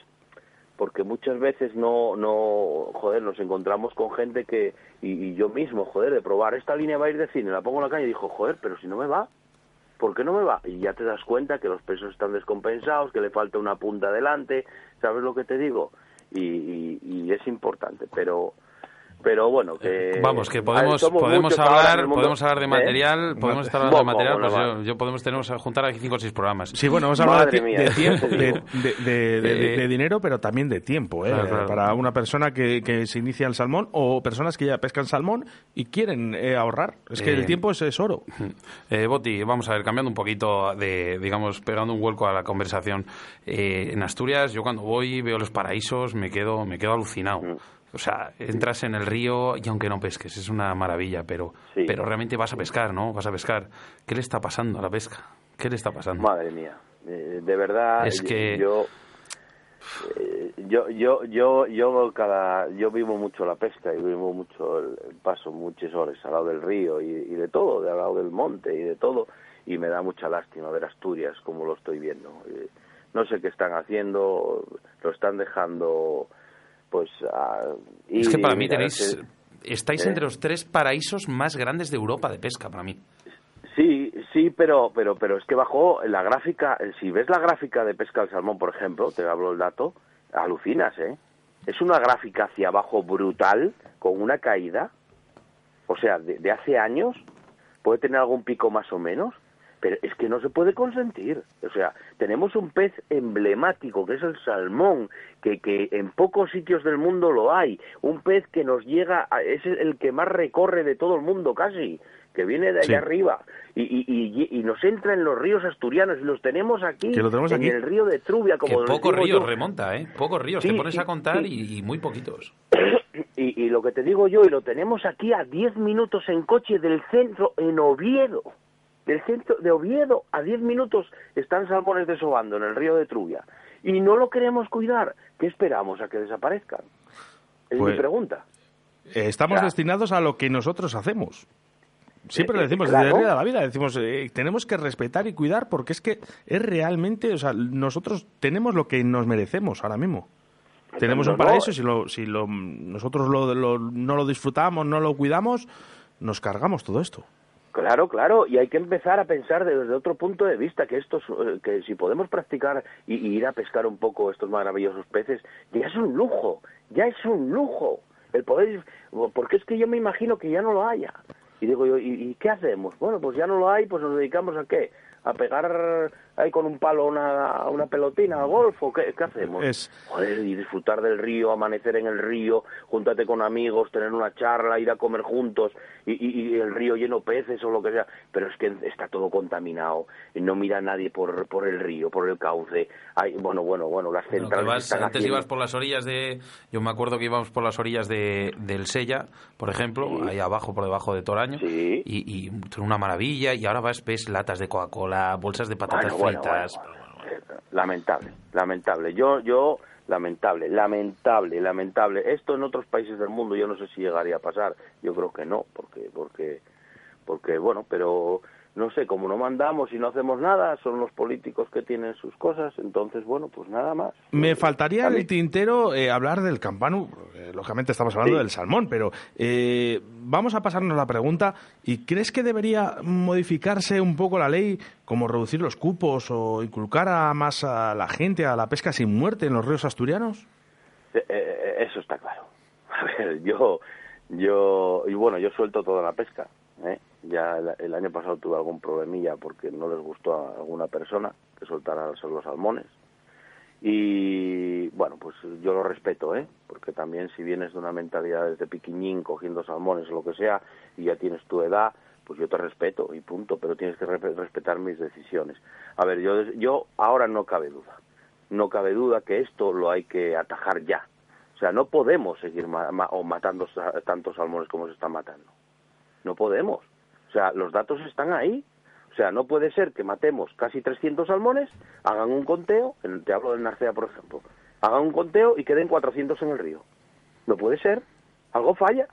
Porque muchas veces no, no, joder, nos encontramos con gente que, y, y yo mismo, joder, de probar, esta línea va a ir de cine, la pongo en la calle y dijo, joder, pero si no me va, ¿por qué no me va? Y ya te das cuenta que los pesos están descompensados, que le falta una punta adelante, ¿sabes lo que te digo? Y, y es importante, pero pero bueno que vamos que podemos podemos hablar podemos hablar de ¿Eh? material podemos estar hablando de material pues yo, podemos tener juntar aquí cinco o seis programas. Sí bueno vamos a hablar de, tiempo de, dinero pero también de tiempo ¿eh? para una persona que, que, se inicia el salmón o personas que ya pescan salmón y quieren eh, ahorrar. Es que el tiempo es, oro. Boti vamos a ver cambiando un poquito de digamos pegando un vuelco a la conversación. En Asturias yo cuando voy veo los paraísos me quedo me quedo alucinado. Mm. O sea, entras en el río y aunque no pesques, es una maravilla, pero, pero realmente vas a pescar, ¿no? Vas a pescar. ¿Qué le está pasando a la pesca? ¿Qué le está pasando? Madre mía, eh, de verdad, es que... yo, eh, yo, yo, yo, yo, cada, yo vivo mucho la pesca y vivo mucho el, paso muchas horas al lado del río y, y, de todo, de al lado del monte y de todo, y me da mucha lástima ver Asturias como lo estoy viendo. Eh, no sé qué están haciendo, lo están dejando pues... Uh, es que para mí tenéis... estáis ¿eh? entre los tres paraísos más grandes de Europa de pesca, para mí. Sí, sí, pero, pero, pero es que bajó la gráfica, si ves la gráfica de pesca del salmón, por ejemplo, te hablo el dato, alucinas, ¿eh? Es una gráfica hacia abajo brutal, con una caída, o sea, de hace años, puede tener algún pico más o menos, pero es que no se puede consentir. O sea, tenemos un pez emblemático que es el salmón, que, que en pocos sitios del mundo lo hay. Un pez que nos llega, es el que más recorre de todo el mundo casi, que viene de allá arriba y, y, y, nos entra en los ríos asturianos y los tenemos aquí, en el río de Trubia. Como pocos ríos remonta, ¿eh? Pocos ríos, te pones a contar y, muy poquitos. Y, lo que te digo yo, y lo tenemos aquí a 10 minutos en coche del centro, en Oviedo del centro de Oviedo a 10 minutos están salmones desobando en el río de Trubia y no lo queremos cuidar. ¿Qué esperamos a que desaparezcan? Es mi pues, pregunta. Eh, estamos destinados a lo que nosotros hacemos. Siempre lo eh, decimos, desde el día de la vida, decimos, eh, tenemos que respetar y cuidar porque es que es realmente, o sea, nosotros tenemos lo que nos merecemos ahora mismo. Tenemos un paraíso, si, lo, si lo, nosotros no lo disfrutamos, no lo cuidamos, nos cargamos todo esto. Claro, claro, y hay que empezar a pensar desde otro punto de vista que estos, eh, que si podemos practicar y, ir a pescar un poco estos maravillosos peces, ya es un lujo, ya es un lujo el poder, porque es que yo me imagino que ya no lo haya. Y digo yo, ¿y, qué hacemos? Bueno, pues ya no lo hay, pues nos dedicamos a qué? a pegar ahí con un palo una, una pelotina al golf o qué, hacemos? Es... Joder, y disfrutar del río, amanecer en el río, júntate con amigos, tener una charla, ir a comer juntos y, y, el río lleno peces o lo que sea. Pero es que está todo contaminado, no mira nadie por, por el río, por el cauce. Hay, bueno, bueno, bueno, las centrales Antes ibas por las orillas de... Yo me acuerdo que íbamos por las orillas de, del Sella, por ejemplo, ahí abajo, por debajo de Toraño, y, y una maravilla, y ahora vas, ves latas de Coca-Cola, bolsas de patatas fritas... lamentable, lamentable. Yo, yo, lamentable, lamentable, lamentable. Esto en otros países del mundo yo no sé si llegaría a pasar. Yo creo que no, porque, porque, porque, bueno, pero no sé, como no mandamos y no hacemos nada, son los políticos que tienen sus cosas, entonces, bueno, pues nada más. Me faltaría el tintero eh, hablar del campano, lógicamente estamos hablando del salmón, pero eh, vamos a pasarnos la pregunta, ¿y crees que debería modificarse un poco la ley, como reducir los cupos o inculcar a más a la gente a la pesca sin muerte en los ríos asturianos? Eh, eso está claro. A ver, yo Yo, y bueno, yo suelto toda la pesca. ¿eh? Ya el, año pasado tuve algún problemilla porque no les gustó a alguna persona que soltara los salmones. Y bueno, pues yo lo respeto, ¿eh? Porque también si vienes de una mentalidad desde piquiñín cogiendo salmones o lo que sea y ya tienes tu edad, pues yo te respeto y punto, pero tienes que re- respetar mis decisiones. A ver, yo, yo ahora no cabe duda, no cabe duda que esto lo hay que atajar ya. O sea, no podemos seguir ma- o matando tantos salmones como se están matando. No podemos. O sea, los datos están ahí. O sea, no puede ser que matemos casi 300 salmones, hagan un conteo, te hablo del Narcea, por ejemplo, hagan un conteo y queden 400 en el río. No puede ser. Algo falla.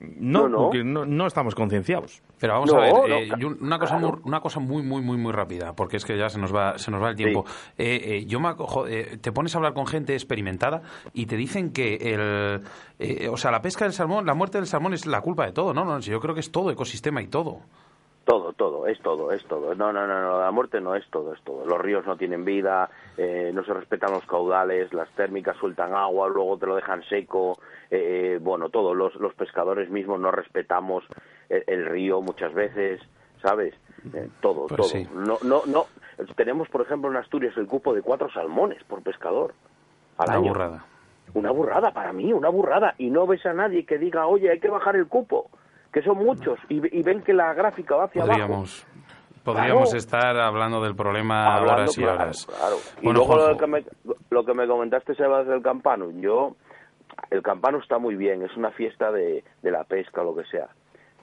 No, No, no. porque no, no estamos concienciados. Pero vamos No, a ver, no, eh, yo- una cosa muy, una cosa muy muy muy muy rápida, porque es que ya se nos va se nos va el tiempo. Eh, eh, yo me acojo, eh, te pones a hablar con gente experimentada y te dicen que el, eh, o sea, la pesca del salmón, la muerte del salmón es la culpa de todo, no, no, yo creo que es todo ecosistema y todo. Todo, todo, es todo, es todo. No, no, no, no, la muerte no es todo, es todo. Los ríos no tienen vida, eh, no se respetan los caudales, las térmicas sueltan agua, luego te lo dejan seco, eh, eh, bueno, todo. Los, los pescadores mismos no respetamos el, el río muchas veces, ¿sabes? Eh, todo, Pues todo. sí. No, no, no. Tenemos, por ejemplo, en Asturias el cupo de cuatro salmones por pescador al Una año. burrada. Una burrada para mí, una burrada. Y no ves a nadie que diga, oye, hay que bajar el cupo, que son muchos, y, y ven que la gráfica va hacia abajo. Podríamos podríamos Claro. estar hablando del problema Hablando, horas y claro, horas. claro. Y Bueno, luego lo que, me, lo que me comentaste, Sebas, del campano. Yo, el campano está muy bien, es una fiesta de, de la pesca o lo que sea.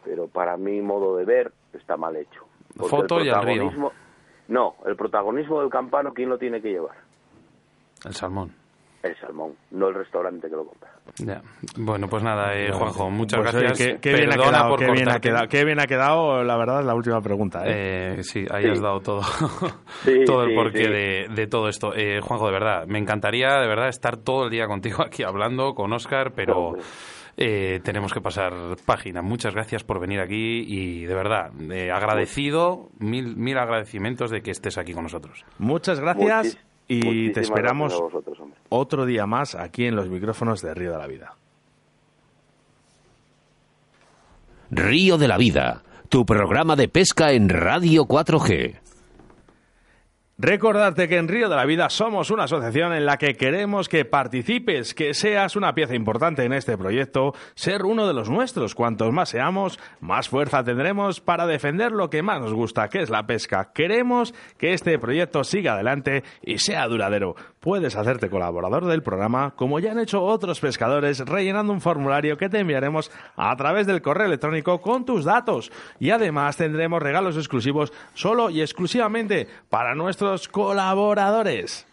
Pero para mi modo de ver, está mal hecho. Foto el y al río. protagonismo- No, el protagonismo del campano, ¿quién lo tiene que llevar? el salmón. El salmón, no el restaurante que lo compra. Ya. Bueno, pues nada, eh, Juanjo, muchas Pues, oye, gracias. qué, qué bien ha quedado, por qué bien ha quedado, qué bien ha quedado, la verdad, la última pregunta. ¿eh? Eh, sí, ahí Sí. has dado todo, Sí, todo el porqué sí. de, de todo esto. Eh, Juanjo, de verdad, me encantaría de verdad estar todo el día contigo aquí hablando con Oscar, pero eh, tenemos que pasar página. Muchas gracias por venir aquí y de verdad, eh, agradecido, mil, mil agradecimientos de que estés aquí con nosotros. Muchas gracias Muchis- y te esperamos gracias a vosotros, hombre. Otro día más aquí en los micrófonos de Río de la Vida. Río de la Vida, tu programa de pesca en Radio 4G. Recordarte que en Río de la Vida somos una asociación en la que queremos que participes, que seas una pieza importante en este proyecto, ser uno de los nuestros. Cuantos más seamos, más fuerza tendremos para defender lo que más nos gusta, que es la pesca. Queremos que este proyecto siga adelante y sea duradero. Puedes hacerte colaborador del programa, como ya han hecho otros pescadores, rellenando un formulario que te enviaremos a través del correo electrónico con tus datos. Y además tendremos regalos exclusivos solo y exclusivamente para nuestros colaboradores.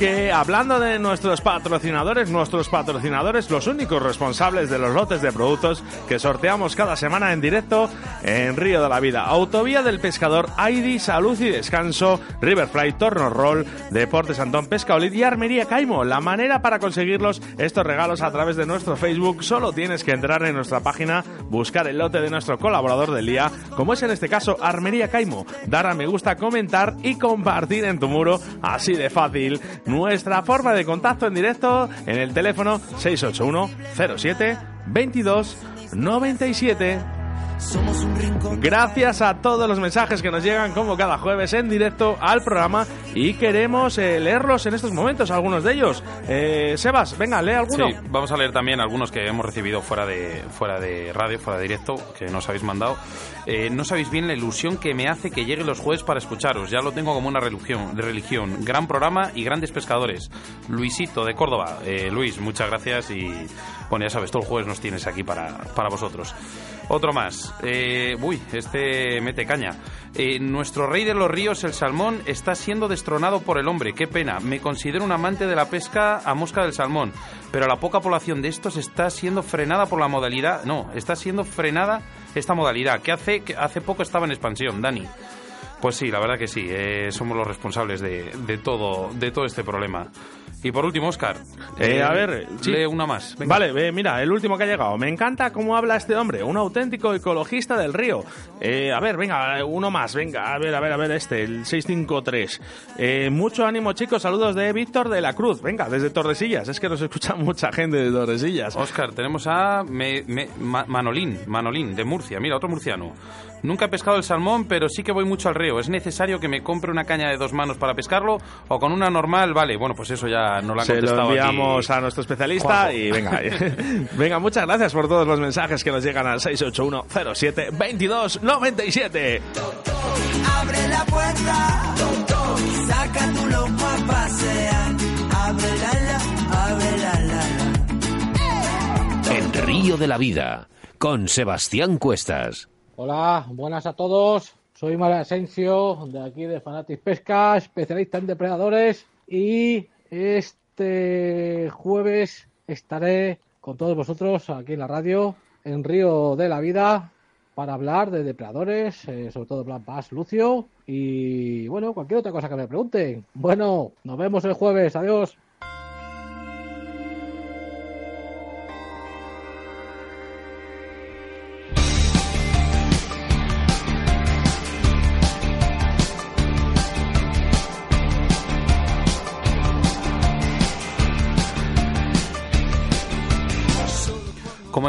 Que hablando de nuestros patrocinadores, nuestros patrocinadores, los únicos responsables de los lotes de productos que sorteamos cada semana en directo en Río de la Vida. Autovía del Pescador, ID, Salud y Descanso, Riverfly, Torno Roll, Deportes Antón Pescaolid y Armería Caimo. La manera para conseguirlos, estos regalos a través de nuestro Facebook, solo tienes que entrar en nuestra página, buscar el lote de nuestro colaborador del día, como es en este caso Armería Caimo, dar a me gusta, comentar y compartir en tu muro, así de fácil. Nuestra forma de contacto en directo en el teléfono 681 07 22 97. Somos un rincón. Gracias a todos los mensajes que nos llegan como cada jueves en directo al programa y queremos eh, leerlos en estos momentos, algunos de ellos. Eh, Sebas, venga, lee alguno. Sí, vamos a leer también algunos que hemos recibido fuera de, fuera de radio, fuera de directo, que nos habéis mandado. Eh, no sabéis bien la ilusión que me hace que llegue los jueves para escucharos. Ya lo tengo como una religión. De religión. Gran programa y grandes pescadores. Luisito de Córdoba. Eh, Luis, muchas gracias y bueno, ya sabes, todo el jueves nos tienes aquí para, para vosotros. Otro más. Eh, uy, este mete caña. Eh, nuestro rey de los ríos, el salmón, está siendo destronado por el hombre. Qué pena. Me considero un amante de la pesca a mosca del salmón, pero la poca población de estos está siendo frenada por la modalidad. No, está siendo frenada esta modalidad, que hace, que hace poco estaba en expansión, Dani. Pues sí, la verdad que sí, eh, somos los responsables de, todo, de todo este problema. Y por último, Oscar. Eh, a ver, sí. lee una más. Venga. Vale, eh, mira, el último que ha llegado. Me encanta cómo habla este hombre, un auténtico ecologista del río. Eh, a ver, venga, uno más, venga, a ver, a ver, a ver, este, el 653. Eh, mucho ánimo, chicos, saludos de Víctor de la Cruz. Venga, desde Tordesillas, es que nos escucha mucha gente de Tordesillas. Oscar, tenemos a Me- Me- Ma- Manolín, Manolín, de Murcia. Mira, otro murciano. Nunca he pescado el salmón, pero sí que voy mucho al río. ¿Es necesario que me compre una caña de dos manos para pescarlo? ¿O con una normal? Vale, bueno, pues eso ya no lo han Se lo contestado aquí. enviamos a nuestro especialista Juanjo. y venga, venga, muchas gracias por todos los mensajes que nos llegan al 681 07 22 97. Abre la puerta, saca tu loco a pasear. Abre la la, abre la la la. El río de la vida, con Sebastián Cuestas. Hola, buenas a todos. Soy María Asensio, de aquí de Fanatis Pesca, especialista en depredadores. Y este jueves estaré con todos vosotros aquí en la radio, en Río de la Vida, para hablar de depredadores, eh, sobre todo Black Bass Lucio. Y bueno, cualquier otra cosa que me pregunten. Bueno, nos vemos el jueves. Adiós.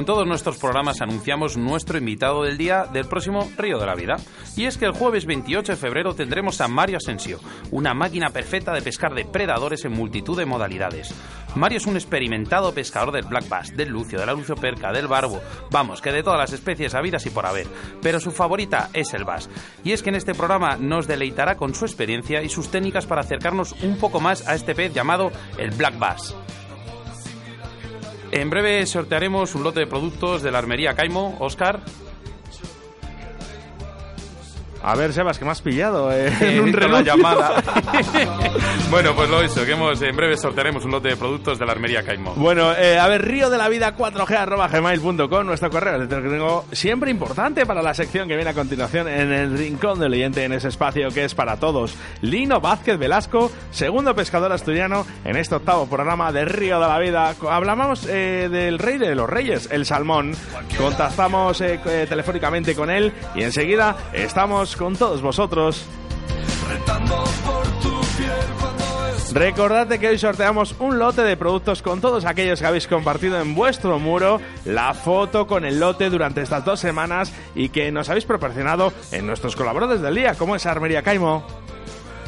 En todos nuestros programas anunciamos nuestro invitado del día del próximo Río de la Vida. Y es que el jueves 28 de febrero tendremos a Mario Asensio, una máquina perfecta de pescar depredadores en multitud de modalidades. Mario es un experimentado pescador del black bass, del lucio, de la lucioperca, del barbo, vamos, que de todas las especies habidas y por haber. Pero su favorita es el bass. Y es que en este programa nos deleitará con su experiencia y sus técnicas para acercarnos un poco más a este pez llamado el black bass. En breve sortearemos un lote de productos de la armería Caimo. Oscar. A ver, Sebas, que me has pillado eh, en un renuncio. llamada. bueno, pues lo hizo, que hemos, en breve sortearemos un lote de productos de la armería Caimo. Bueno, eh, a ver, río de la vida 4G arroba gmail.com, nuestro correo electrónico siempre importante para la sección que viene a continuación en el rincón del oyente en ese espacio que es para todos. Lino Vázquez Velasco, segundo pescador asturiano en este octavo programa de Río de la Vida. Hablamos eh, del rey de los reyes, el salmón. Contactamos eh, eh, telefónicamente con él y enseguida estamos con todos vosotros. Recordad que hoy sorteamos un lote de productos con todos aquellos que habéis compartido en vuestro muro la foto con el lote durante estas dos semanas y que nos habéis proporcionado en nuestros colaboradores del día, como es Armería Caimo.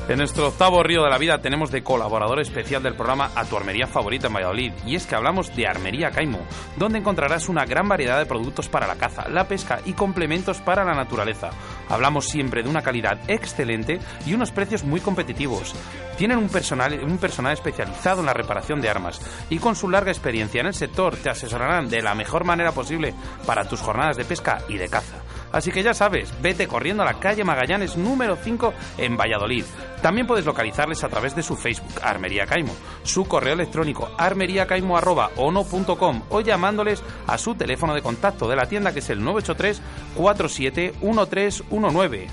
En nuestro octavo Río de la Vida tenemos de colaborador especial del programa a tu armería favorita en Valladolid. Y es que hablamos de Armería Caimo, donde encontrarás una gran variedad de productos para la caza, la pesca y complementos para la naturaleza. Hablamos siempre de una calidad excelente y unos precios muy competitivos. Tienen un personal, un personal especializado en la reparación de armas y con su larga experiencia en el sector te asesorarán de la mejor manera posible para tus jornadas de pesca y de caza. Así que ya sabes, vete corriendo a la calle Magallanes número 5 en Valladolid. También puedes localizarles a través de su Facebook, Armería Caimo, su correo electrónico armeriacaimo.ono.com o llamándoles a su teléfono de contacto de la tienda que es el 983 471319.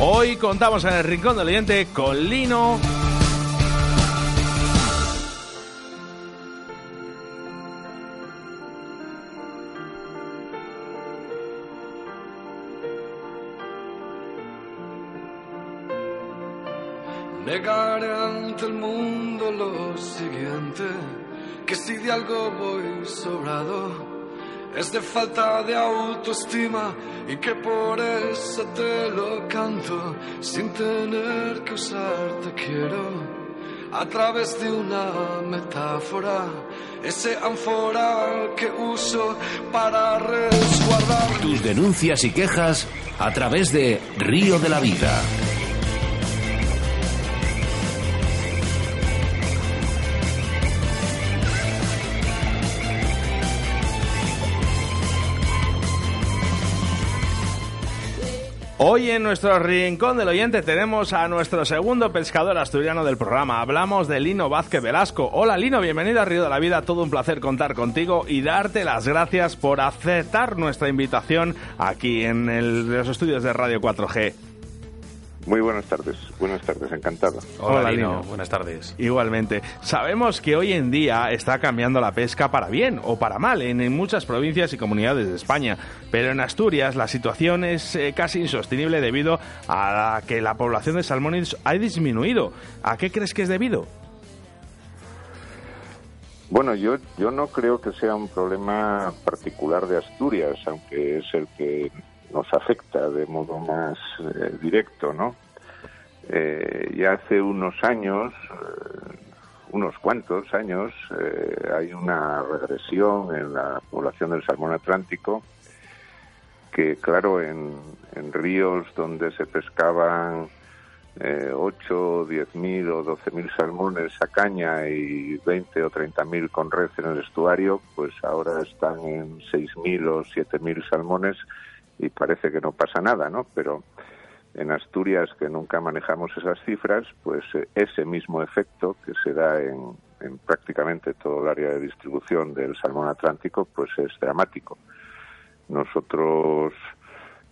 Hoy contamos en el Rincón del Oyente con Lino. Negaré ante el mundo lo siguiente, que si de algo voy sobrado, es de falta de autoestima y que por eso te lo canto, sin tener que usar te quiero. A través de una metáfora, ese ánfora que uso para resguardar Tus denuncias y quejas a través de Río de la Vida. Hoy en nuestro rincón del oyente tenemos a nuestro segundo pescador asturiano del programa. Hablamos de Lino Vázquez Velasco. Hola Lino, bienvenido a Río de la Vida. Todo un placer contar contigo y darte las gracias por aceptar nuestra invitación aquí en los estudios de Radio 4G. Muy buenas tardes, buenas tardes, encantado. Hola, Hola, Lino. Lino. Buenas tardes. Igualmente, sabemos que hoy en día está cambiando la pesca para bien o para mal en, en muchas provincias y comunidades de España, pero en Asturias la situación es eh, casi insostenible debido a que la población de salmones ha disminuido. ¿A qué crees que es debido? Bueno, yo, yo no creo que sea un problema particular de Asturias, aunque es el que nos afecta de modo más eh, directo, ¿no? Eh, ya hace unos años, eh, unos cuantos años, hay una regresión en la población del salmón atlántico que, claro, en, en ríos donde se pescaban eh, 8, 10 mil o 12 mil salmones a caña y 20 o 30 mil con red en el estuario, pues ahora están en 6 mil o 7 mil salmones y parece que no pasa nada, ¿no? Pero en Asturias, que nunca manejamos esas cifras, pues eh, ese mismo efecto que se da en, en prácticamente todo el área de distribución del salmón atlántico, pues es dramático. Nosotros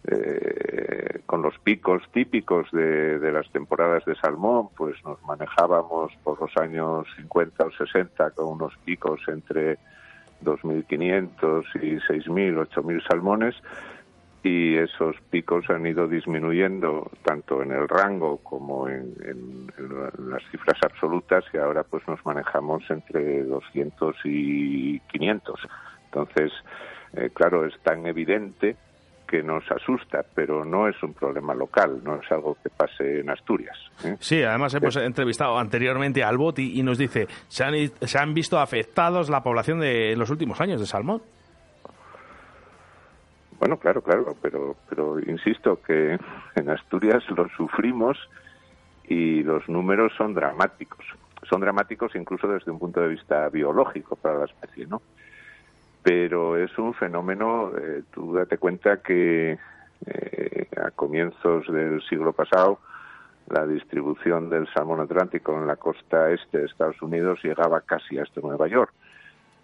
eh, con los picos típicos de, de las temporadas de salmón, pues nos manejábamos por los años 50 o 60 con unos picos entre 2.500 y 6.000, 8.000 salmones y esos picos han ido disminuyendo tanto en el rango como en, en- en las cifras absolutas y ahora pues nos manejamos entre 200 y 500. Entonces, eh, claro, es tan evidente que nos asusta, pero no es un problema local, no es algo que pase en Asturias. ¿eh? Sí, además hemos entrevistado anteriormente al Boti y nos dice, se han, se han visto afectados la población de en los últimos años de salmón. Bueno, claro, claro, pero, pero insisto que en Asturias lo sufrimos y los números son dramáticos. Son dramáticos incluso desde un punto de vista biológico para la especie, ¿no? Pero es un fenómeno, eh, tú date cuenta que eh, a comienzos del siglo pasado la distribución del salmón atlántico en la costa este de Estados Unidos llegaba casi hasta Nueva York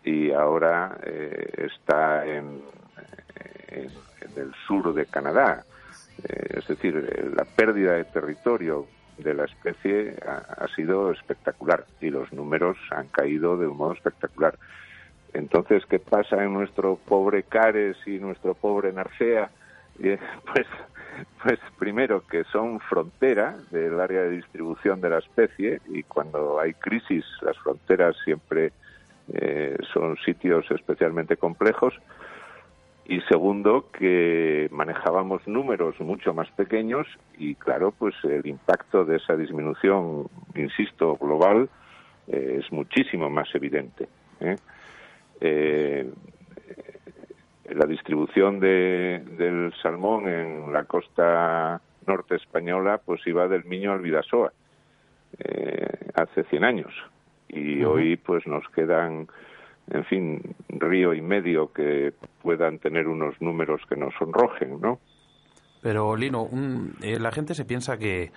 y ahora eh, está en, en, en el sur de Canadá. Eh, es decir, eh, la pérdida de territorio de la especie ha, ha sido espectacular y los números han caído de un modo espectacular. Entonces, ¿qué pasa en nuestro pobre Cares y nuestro pobre Narcea? Eh, Pues, pues primero que son frontera del área de distribución de la especie y cuando hay crisis las fronteras siempre eh, son sitios especialmente complejos y segundo que manejábamos números mucho más pequeños y claro pues el impacto de esa disminución insisto global eh, es muchísimo más evidente ¿eh? Eh, la distribución de, del salmón en la costa norte española pues iba del Miño al Vidasoa eh, hace 100 años y hoy pues nos quedan en fin río y medio que puedan tener unos números que nos sonrojen no Pero, Lino, un- eh, la gente se piensa que,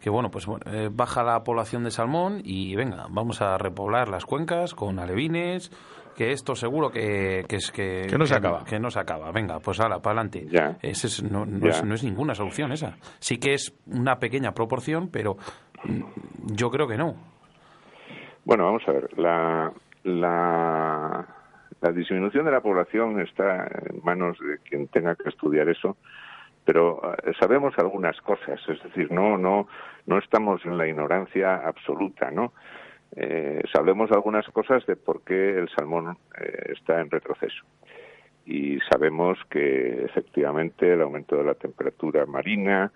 que bueno, pues eh, baja la población de salmón y venga, vamos a repoblar las cuencas con alevines, que esto seguro que, que es que... Que no se acaba. Que no se acaba. Venga, pues ala, para adelante. Ya. Ese es- no, no Ya. es, no es ninguna solución esa. Sí que es una pequeña proporción, pero mm, yo creo que no. Bueno, vamos a ver. La, la, la disminución de la población está en manos de quien tenga que estudiar eso, pero eh, sabemos algunas cosas. Es decir, no, no, no estamos en la ignorancia absoluta, ¿no? Eh, sabemos algunas cosas de por qué el salmón eh, está en retroceso. Y sabemos que efectivamente el aumento de la temperatura marina,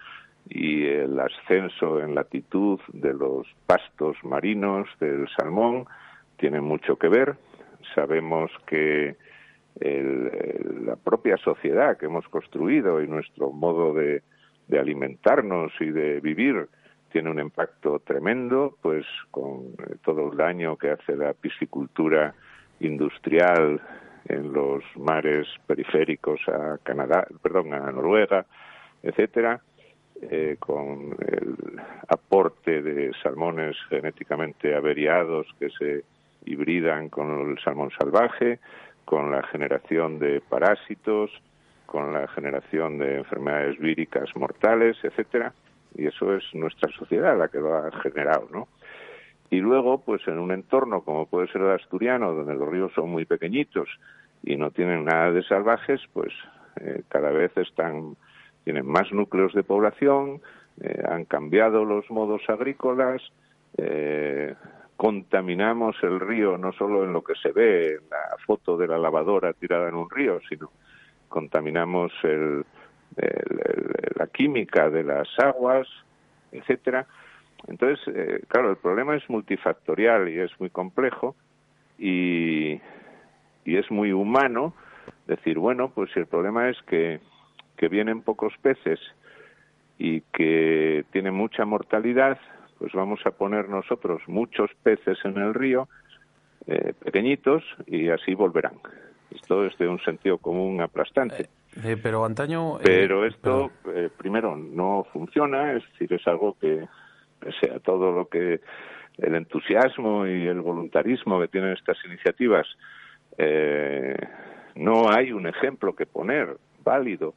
y el ascenso en latitud de los pastos marinos del salmón tiene mucho que ver. Sabemos que el- la propia sociedad que hemos construido y nuestro modo de, de alimentarnos y de vivir tiene un impacto tremendo, pues con eh, todo el daño que hace la piscicultura industrial en los mares periféricos a Canadá, perdón, a Noruega, etcétera, eh, con el aporte de salmones genéticamente averiados que se hibridan con el salmón salvaje, con la generación de parásitos, con la generación de enfermedades víricas mortales, etcétera, y eso es nuestra sociedad la que lo ha generado, ¿no? Y luego, pues en un entorno como puede ser el asturiano, donde los ríos son muy pequeñitos y no tienen nada de salvajes, pues eh, cada vez están tienen más núcleos de población, eh, han cambiado los modos agrícolas, eh, contaminamos el río no solo en lo que se ve en la foto de la lavadora tirada en un río, sino contaminamos el, la química de las aguas, etcétera. Entonces, eh, claro, el problema es multifactorial y es muy complejo y, y es muy humano decir, bueno, pues si el problema es que, que vienen pocos peces y que tienen mucha mortalidad, pues vamos a poner nosotros muchos peces en el río, eh, pequeñitos, y así volverán. Esto es de un sentido común aplastante. Eh, eh, pero antaño. pero esto, primero, no funciona, es decir, es algo que, pese a todo lo que el entusiasmo y el voluntarismo que tienen estas iniciativas, no hay un ejemplo que poner válido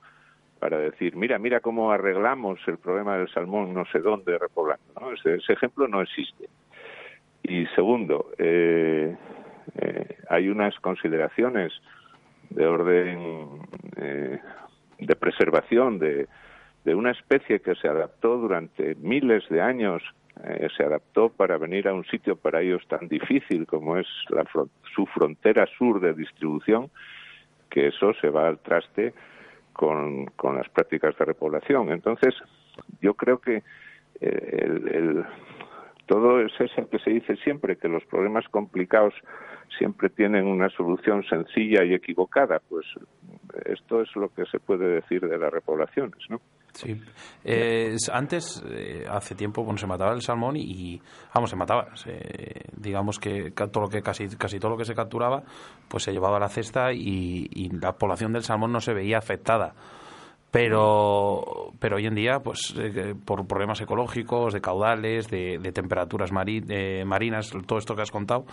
para decir, mira, mira cómo arreglamos el problema del salmón no sé dónde repoblando. ¿no? Ese, ese, ejemplo no existe. Y segundo, eh, eh, hay unas consideraciones de orden eh, de preservación de, de, una especie que se adaptó durante miles de años, eh, se adaptó para venir a un sitio para ellos tan difícil como es la, su frontera sur de distribución, que eso se va al traste con, con las prácticas de repoblación. Entonces, yo creo que eh, el, todo es eso que se dice siempre, que los problemas complicados siempre tienen una solución sencilla y equivocada. Pues esto es lo que se puede decir de las repoblaciones, ¿no? Sí. Eh, antes, eh, hace tiempo, bueno, se mataba el salmón y, vamos, se mataba. digamos que todo lo que casi casi todo lo que se capturaba, pues se llevaba a la cesta y, la población del salmón no se veía afectada. Pero, pero hoy en día, pues eh, por problemas ecológicos, de caudales, de, temperaturas marinas, todo esto que has contado,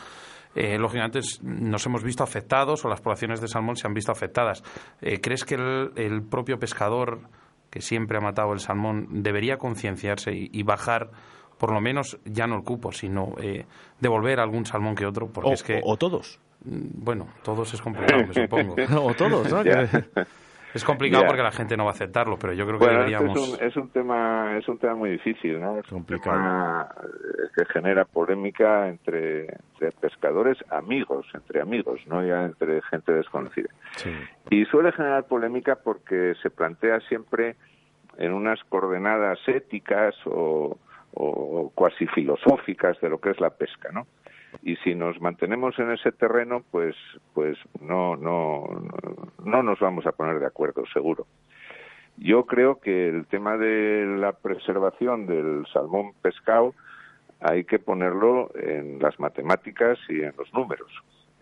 lógicamente nos hemos visto afectados o las poblaciones de salmón se han visto afectadas. ¿Crees que el propio pescador que siempre ha matado el salmón, debería concienciarse y, bajar por lo menos ya no el cupo, sino eh, devolver algún salmón que otro, porque o, es que... O todos. Mm, bueno, todos es complicado, me supongo. o todos, ¿no? Es complicado porque la gente no va a acertarlo, pero yo creo que deberíamos. Es un, es un, tema, es un tema muy difícil, ¿no? Es complicado. Un que genera polémica entre, entre, pescadores amigos, entre amigos, no ya entre gente desconocida. Sí. Y suele generar polémica porque se plantea siempre en unas coordenadas éticas o, o cuasi filosóficas de lo que es la pesca, ¿no? Y si nos mantenemos en ese terreno pues pues no no no nos vamos a poner de acuerdo seguro. Yo creo que el tema de la preservación del salmón pescado hay que ponerlo en las matemáticas y en los números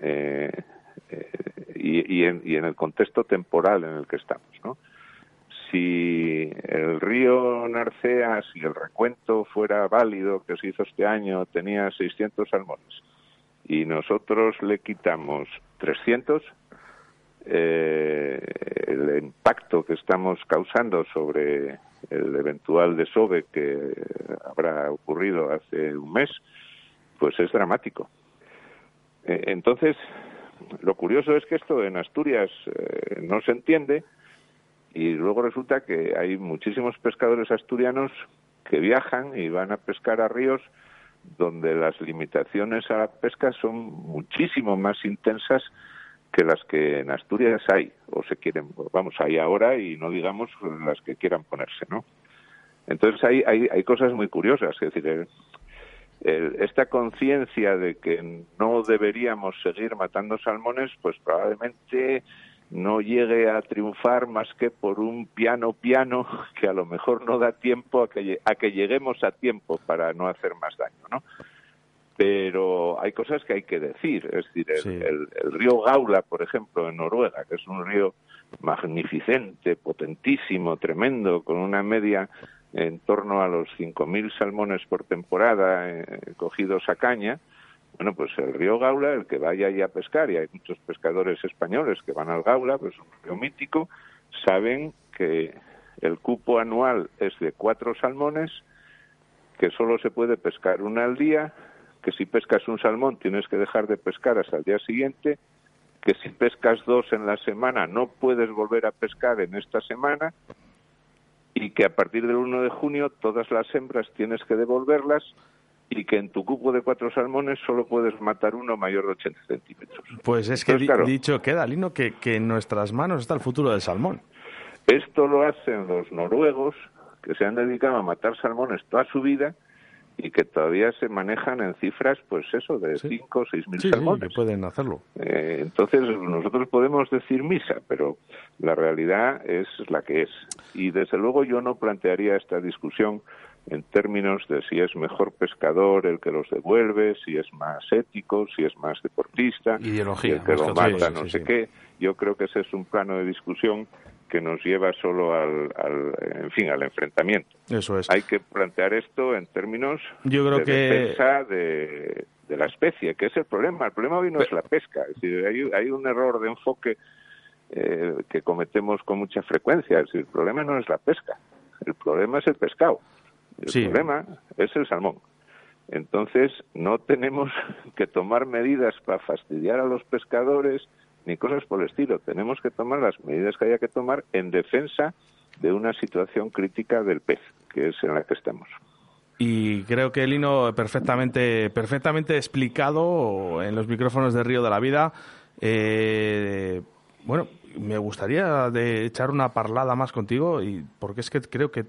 eh, eh, y, y, en, y en el contexto temporal en el que estamos no si el río Narcea, si el recuento fuera válido que se hizo este año, tenía 600 salmones y nosotros le quitamos 300, eh, el impacto que estamos causando sobre el eventual desove que habrá ocurrido hace un mes, pues es dramático. Eh, entonces, lo curioso es que esto en Asturias eh, no se entiende y luego resulta que hay muchísimos pescadores asturianos que viajan y van a pescar a ríos donde las limitaciones a la pesca son muchísimo más intensas que las que en Asturias hay o se quieren vamos hay ahora y no digamos las que quieran ponerse no entonces hay hay, hay cosas muy curiosas es decir el, esta conciencia de que no deberíamos seguir matando salmones pues probablemente no llegue a triunfar más que por un piano piano que a lo mejor no da tiempo a que, a que lleguemos a tiempo para no hacer más daño, ¿no? pero hay cosas que hay que decir. Es decir, el, el, río Gaula, por ejemplo, en Noruega, que es un río magnificente, potentísimo, tremendo, con una media en torno a los 5.000 salmones por temporada eh, cogidos a caña, bueno, pues el río Gaula, el que vaya ahí a pescar, y hay muchos pescadores españoles que van al Gaula, pues un río mítico, saben que el cupo anual es de cuatro salmones, que solo se puede pescar una al día, que si pescas un salmón tienes que dejar de pescar hasta el día siguiente, que si pescas dos en la semana no puedes volver a pescar en esta semana y que a partir del 1 de junio todas las hembras tienes que devolverlas y que en tu cupo de cuatro salmones solo puedes matar uno mayor de 80 centímetros. Pues es que dicho queda, Lino, que, que en nuestras manos está el futuro del salmón. Esto lo hacen los noruegos, que se han dedicado a matar salmones toda su vida y que todavía se manejan en cifras, pues eso, de 5 o 6 mil salmones. Sí, pueden hacerlo. Eh, entonces, nosotros podemos decir misa, pero la realidad es la que es. Y desde luego yo no plantearía esta discusión en términos de si es mejor pescador el que los devuelve, si es más ético, si es más deportista, Ideología, el que lo mata, no sé qué. Yo creo que ese es un plano de discusión que nos lleva solo al, en fin, al enfrentamiento. Eso es. Hay que plantear esto en términos Yo creo de que... defensa de, la especie, que es el problema. El problema hoy no es la pesca, es decir, hay, hay un error de enfoque eh, que cometemos con mucha frecuencia. Es decir, el problema no es la pesca, el problema es el pescado. El problema es el salmón. Entonces, no tenemos que tomar medidas para fastidiar a los pescadores, ni cosas por el estilo. Tenemos que tomar las medidas que haya que tomar en defensa de una situación crítica del pez, que es en la que estamos. Y creo que Lino perfectamente, perfectamente explicado en los micrófonos de Río de la Vida. Eh, bueno, me gustaría de echar una parlada más contigo y porque es que creo que,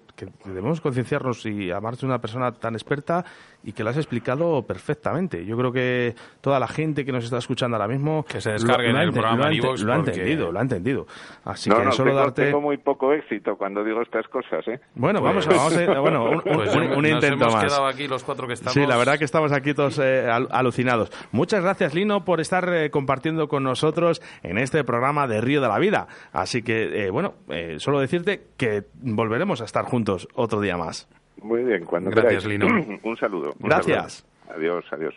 debemos concienciarnos y amarte de una persona tan experta y que lo has explicado perfectamente. Yo creo que toda la gente que nos está escuchando ahora mismo que se descargue lo, el programa lo, ha entendido, lo ha entendido. Así no, que no, solo tengo, darte tengo muy poco éxito cuando digo estas cosas, ¿eh? Bueno, vamos, a, vamos a, bueno, un, pues un, un nos intento hemos más. quedado aquí los cuatro que estamos. Sí, la verdad que estamos aquí todos eh, al- alucinados. Muchas gracias, Lino, por estar eh, compartiendo con nosotros en este programa de Río de la Vida. Así que, eh, bueno, eh, solo decirte que volveremos a estar juntos otro día más. Muy bien, cuando Gracias, queráis. Lino. un saludo. un Gracias. saludo. Adiós, adiós.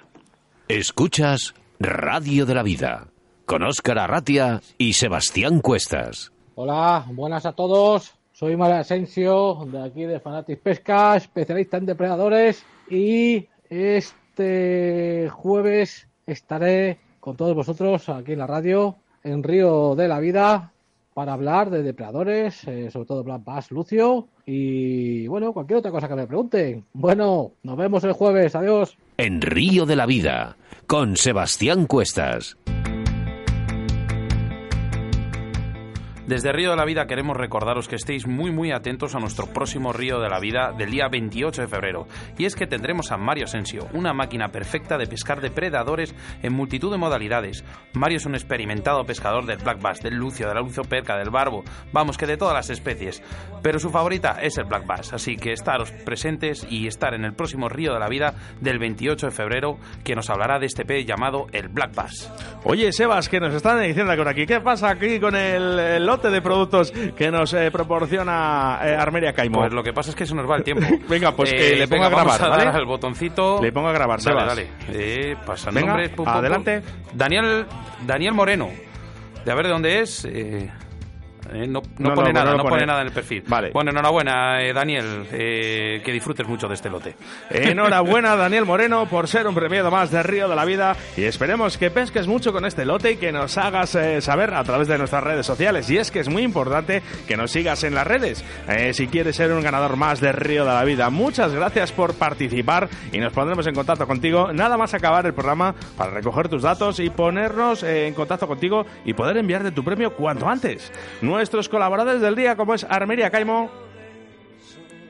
Escuchas Radio de la Vida con Óscar Arratia y Sebastián Cuestas. Hola, buenas a todos. Soy María Asensio, de aquí de Fanatis Pesca, especialista en depredadores. Y este jueves estaré con todos vosotros aquí en la radio, en Río de la Vida, para hablar de depredadores, eh, sobre todo Black Bass Lucio. Y bueno, cualquier otra cosa que me pregunten. Bueno, nos vemos el jueves. Adiós. En Río de la Vida con Sebastián Cuestas. Desde Río de la Vida queremos recordaros que estéis muy muy atentos a nuestro próximo Río de la Vida del día 28 de febrero. Y es que tendremos a Mario Asensio, una máquina perfecta de pescar depredadores en multitud de modalidades. Mario es un experimentado pescador del black bass, del lucio, de la lucio perca, del barbo, vamos que de todas las especies. Pero su favorita es el black bass, así que estaros presentes y estar en el próximo Río de la Vida del 28 de febrero que nos hablará de este pez llamado el black bass. Oye, Sebas, que nos están diciendo por aquí, ¿qué pasa aquí con el, el lote de productos que nos eh, proporciona eh, Armeria Caimo? Pues lo que pasa es que se nos va el tiempo. Venga, pues Eh, que le ponga venga, a vamos grabar, dar ¿vale? al botoncito. Le pongo a grabar, Dale, Sebas. dale. Eh, pasa Venga, nombres. pum, pum, pum. adelante. Daniel, Daniel Moreno. De a ver de dónde es. Eh, eh, no, no No, pone no, nada, no no, pone. pone nada en el perfil. Vale. Bueno, enhorabuena, eh, Daniel. eh, que disfrutes mucho de este lote. Enhorabuena, Daniel Moreno, por ser un premiado más de Río de la Vida. Y esperemos que pesques mucho con este lote y que nos hagas eh, saber a través de nuestras redes sociales. Y es que es muy importante que nos sigas en las redes. eh, si quieres ser un ganador más de Río de la Vida. Muchas gracias por participar y nos pondremos en contacto contigo. Nada más acabar el programa para recoger tus datos y ponernos eh, en contacto contigo y poder enviarte tu premio cuanto antes. Nuestros colaboradores del día, como es Armeria Caimo.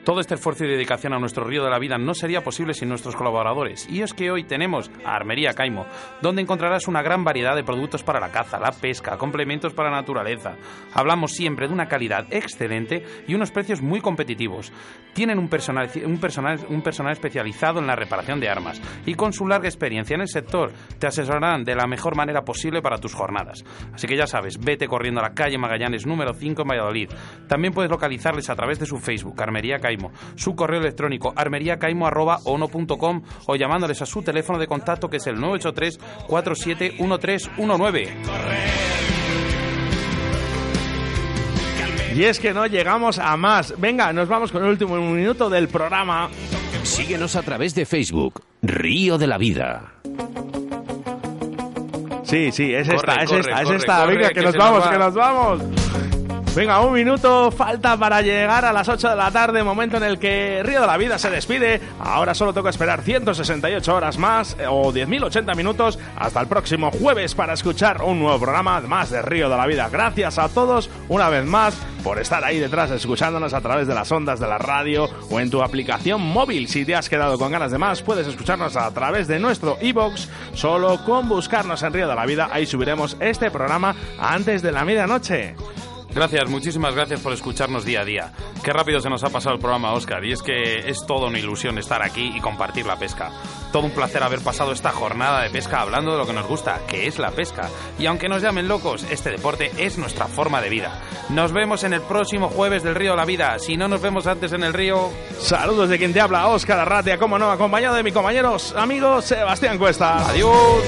Todo este esfuerzo y dedicación a nuestro río de la vida no sería posible sin nuestros colaboradores. Y es que hoy tenemos a Armería Caimo, donde encontrarás una gran variedad de productos para la caza, la pesca, complementos para la naturaleza. Hablamos siempre de una calidad excelente y unos precios muy competitivos. Tienen un personal, un personal, un personal especializado en la reparación de armas y con su larga experiencia en el sector te asesorarán de la mejor manera posible para tus jornadas. Así que ya sabes, vete corriendo a la calle Magallanes número 5 en Valladolid. También puedes localizarles a través de su Facebook, Armería Caimo, su correo electrónico armeriacaimo.com o llamándoles a su teléfono de contacto que es el 983 471319. Y es que no llegamos a más. Venga, nos vamos con el último minuto del programa. Síguenos a través de Facebook, Río de la Vida. Sí, sí, es Corre, esta, es corre, esta, es esta. corre, Venga, que que nos vamos, va. que nos vamos. Venga, un minuto falta para llegar a las 8 de la tarde, momento en el que Río de la Vida se despide. Ahora solo toca esperar 168 horas más eh, o 10.080 minutos hasta el próximo jueves para escuchar un nuevo programa más de Río de la Vida. Gracias a todos una vez más por estar ahí detrás escuchándonos a través de las ondas de la radio o en tu aplicación móvil. Si te has quedado con ganas de más, puedes escucharnos a través de nuestro iBox. Solo con buscarnos en Río de la Vida, ahí subiremos este programa antes de la medianoche. Gracias, muchísimas gracias por escucharnos día a día. Qué rápido se nos ha pasado el programa, Oscar, y es que es toda una ilusión estar aquí y compartir la pesca. Todo un placer haber pasado esta jornada de pesca hablando de lo que nos gusta, que es la pesca. Y aunque nos llamen locos, este deporte es nuestra forma de vida. Nos vemos en el próximo jueves del Río de la Vida. Si no nos vemos antes en el río, Saludos de quien te habla, Óscar Arratia, como no, acompañado de mi compañero, amigo Sebastián Cuesta. adiós.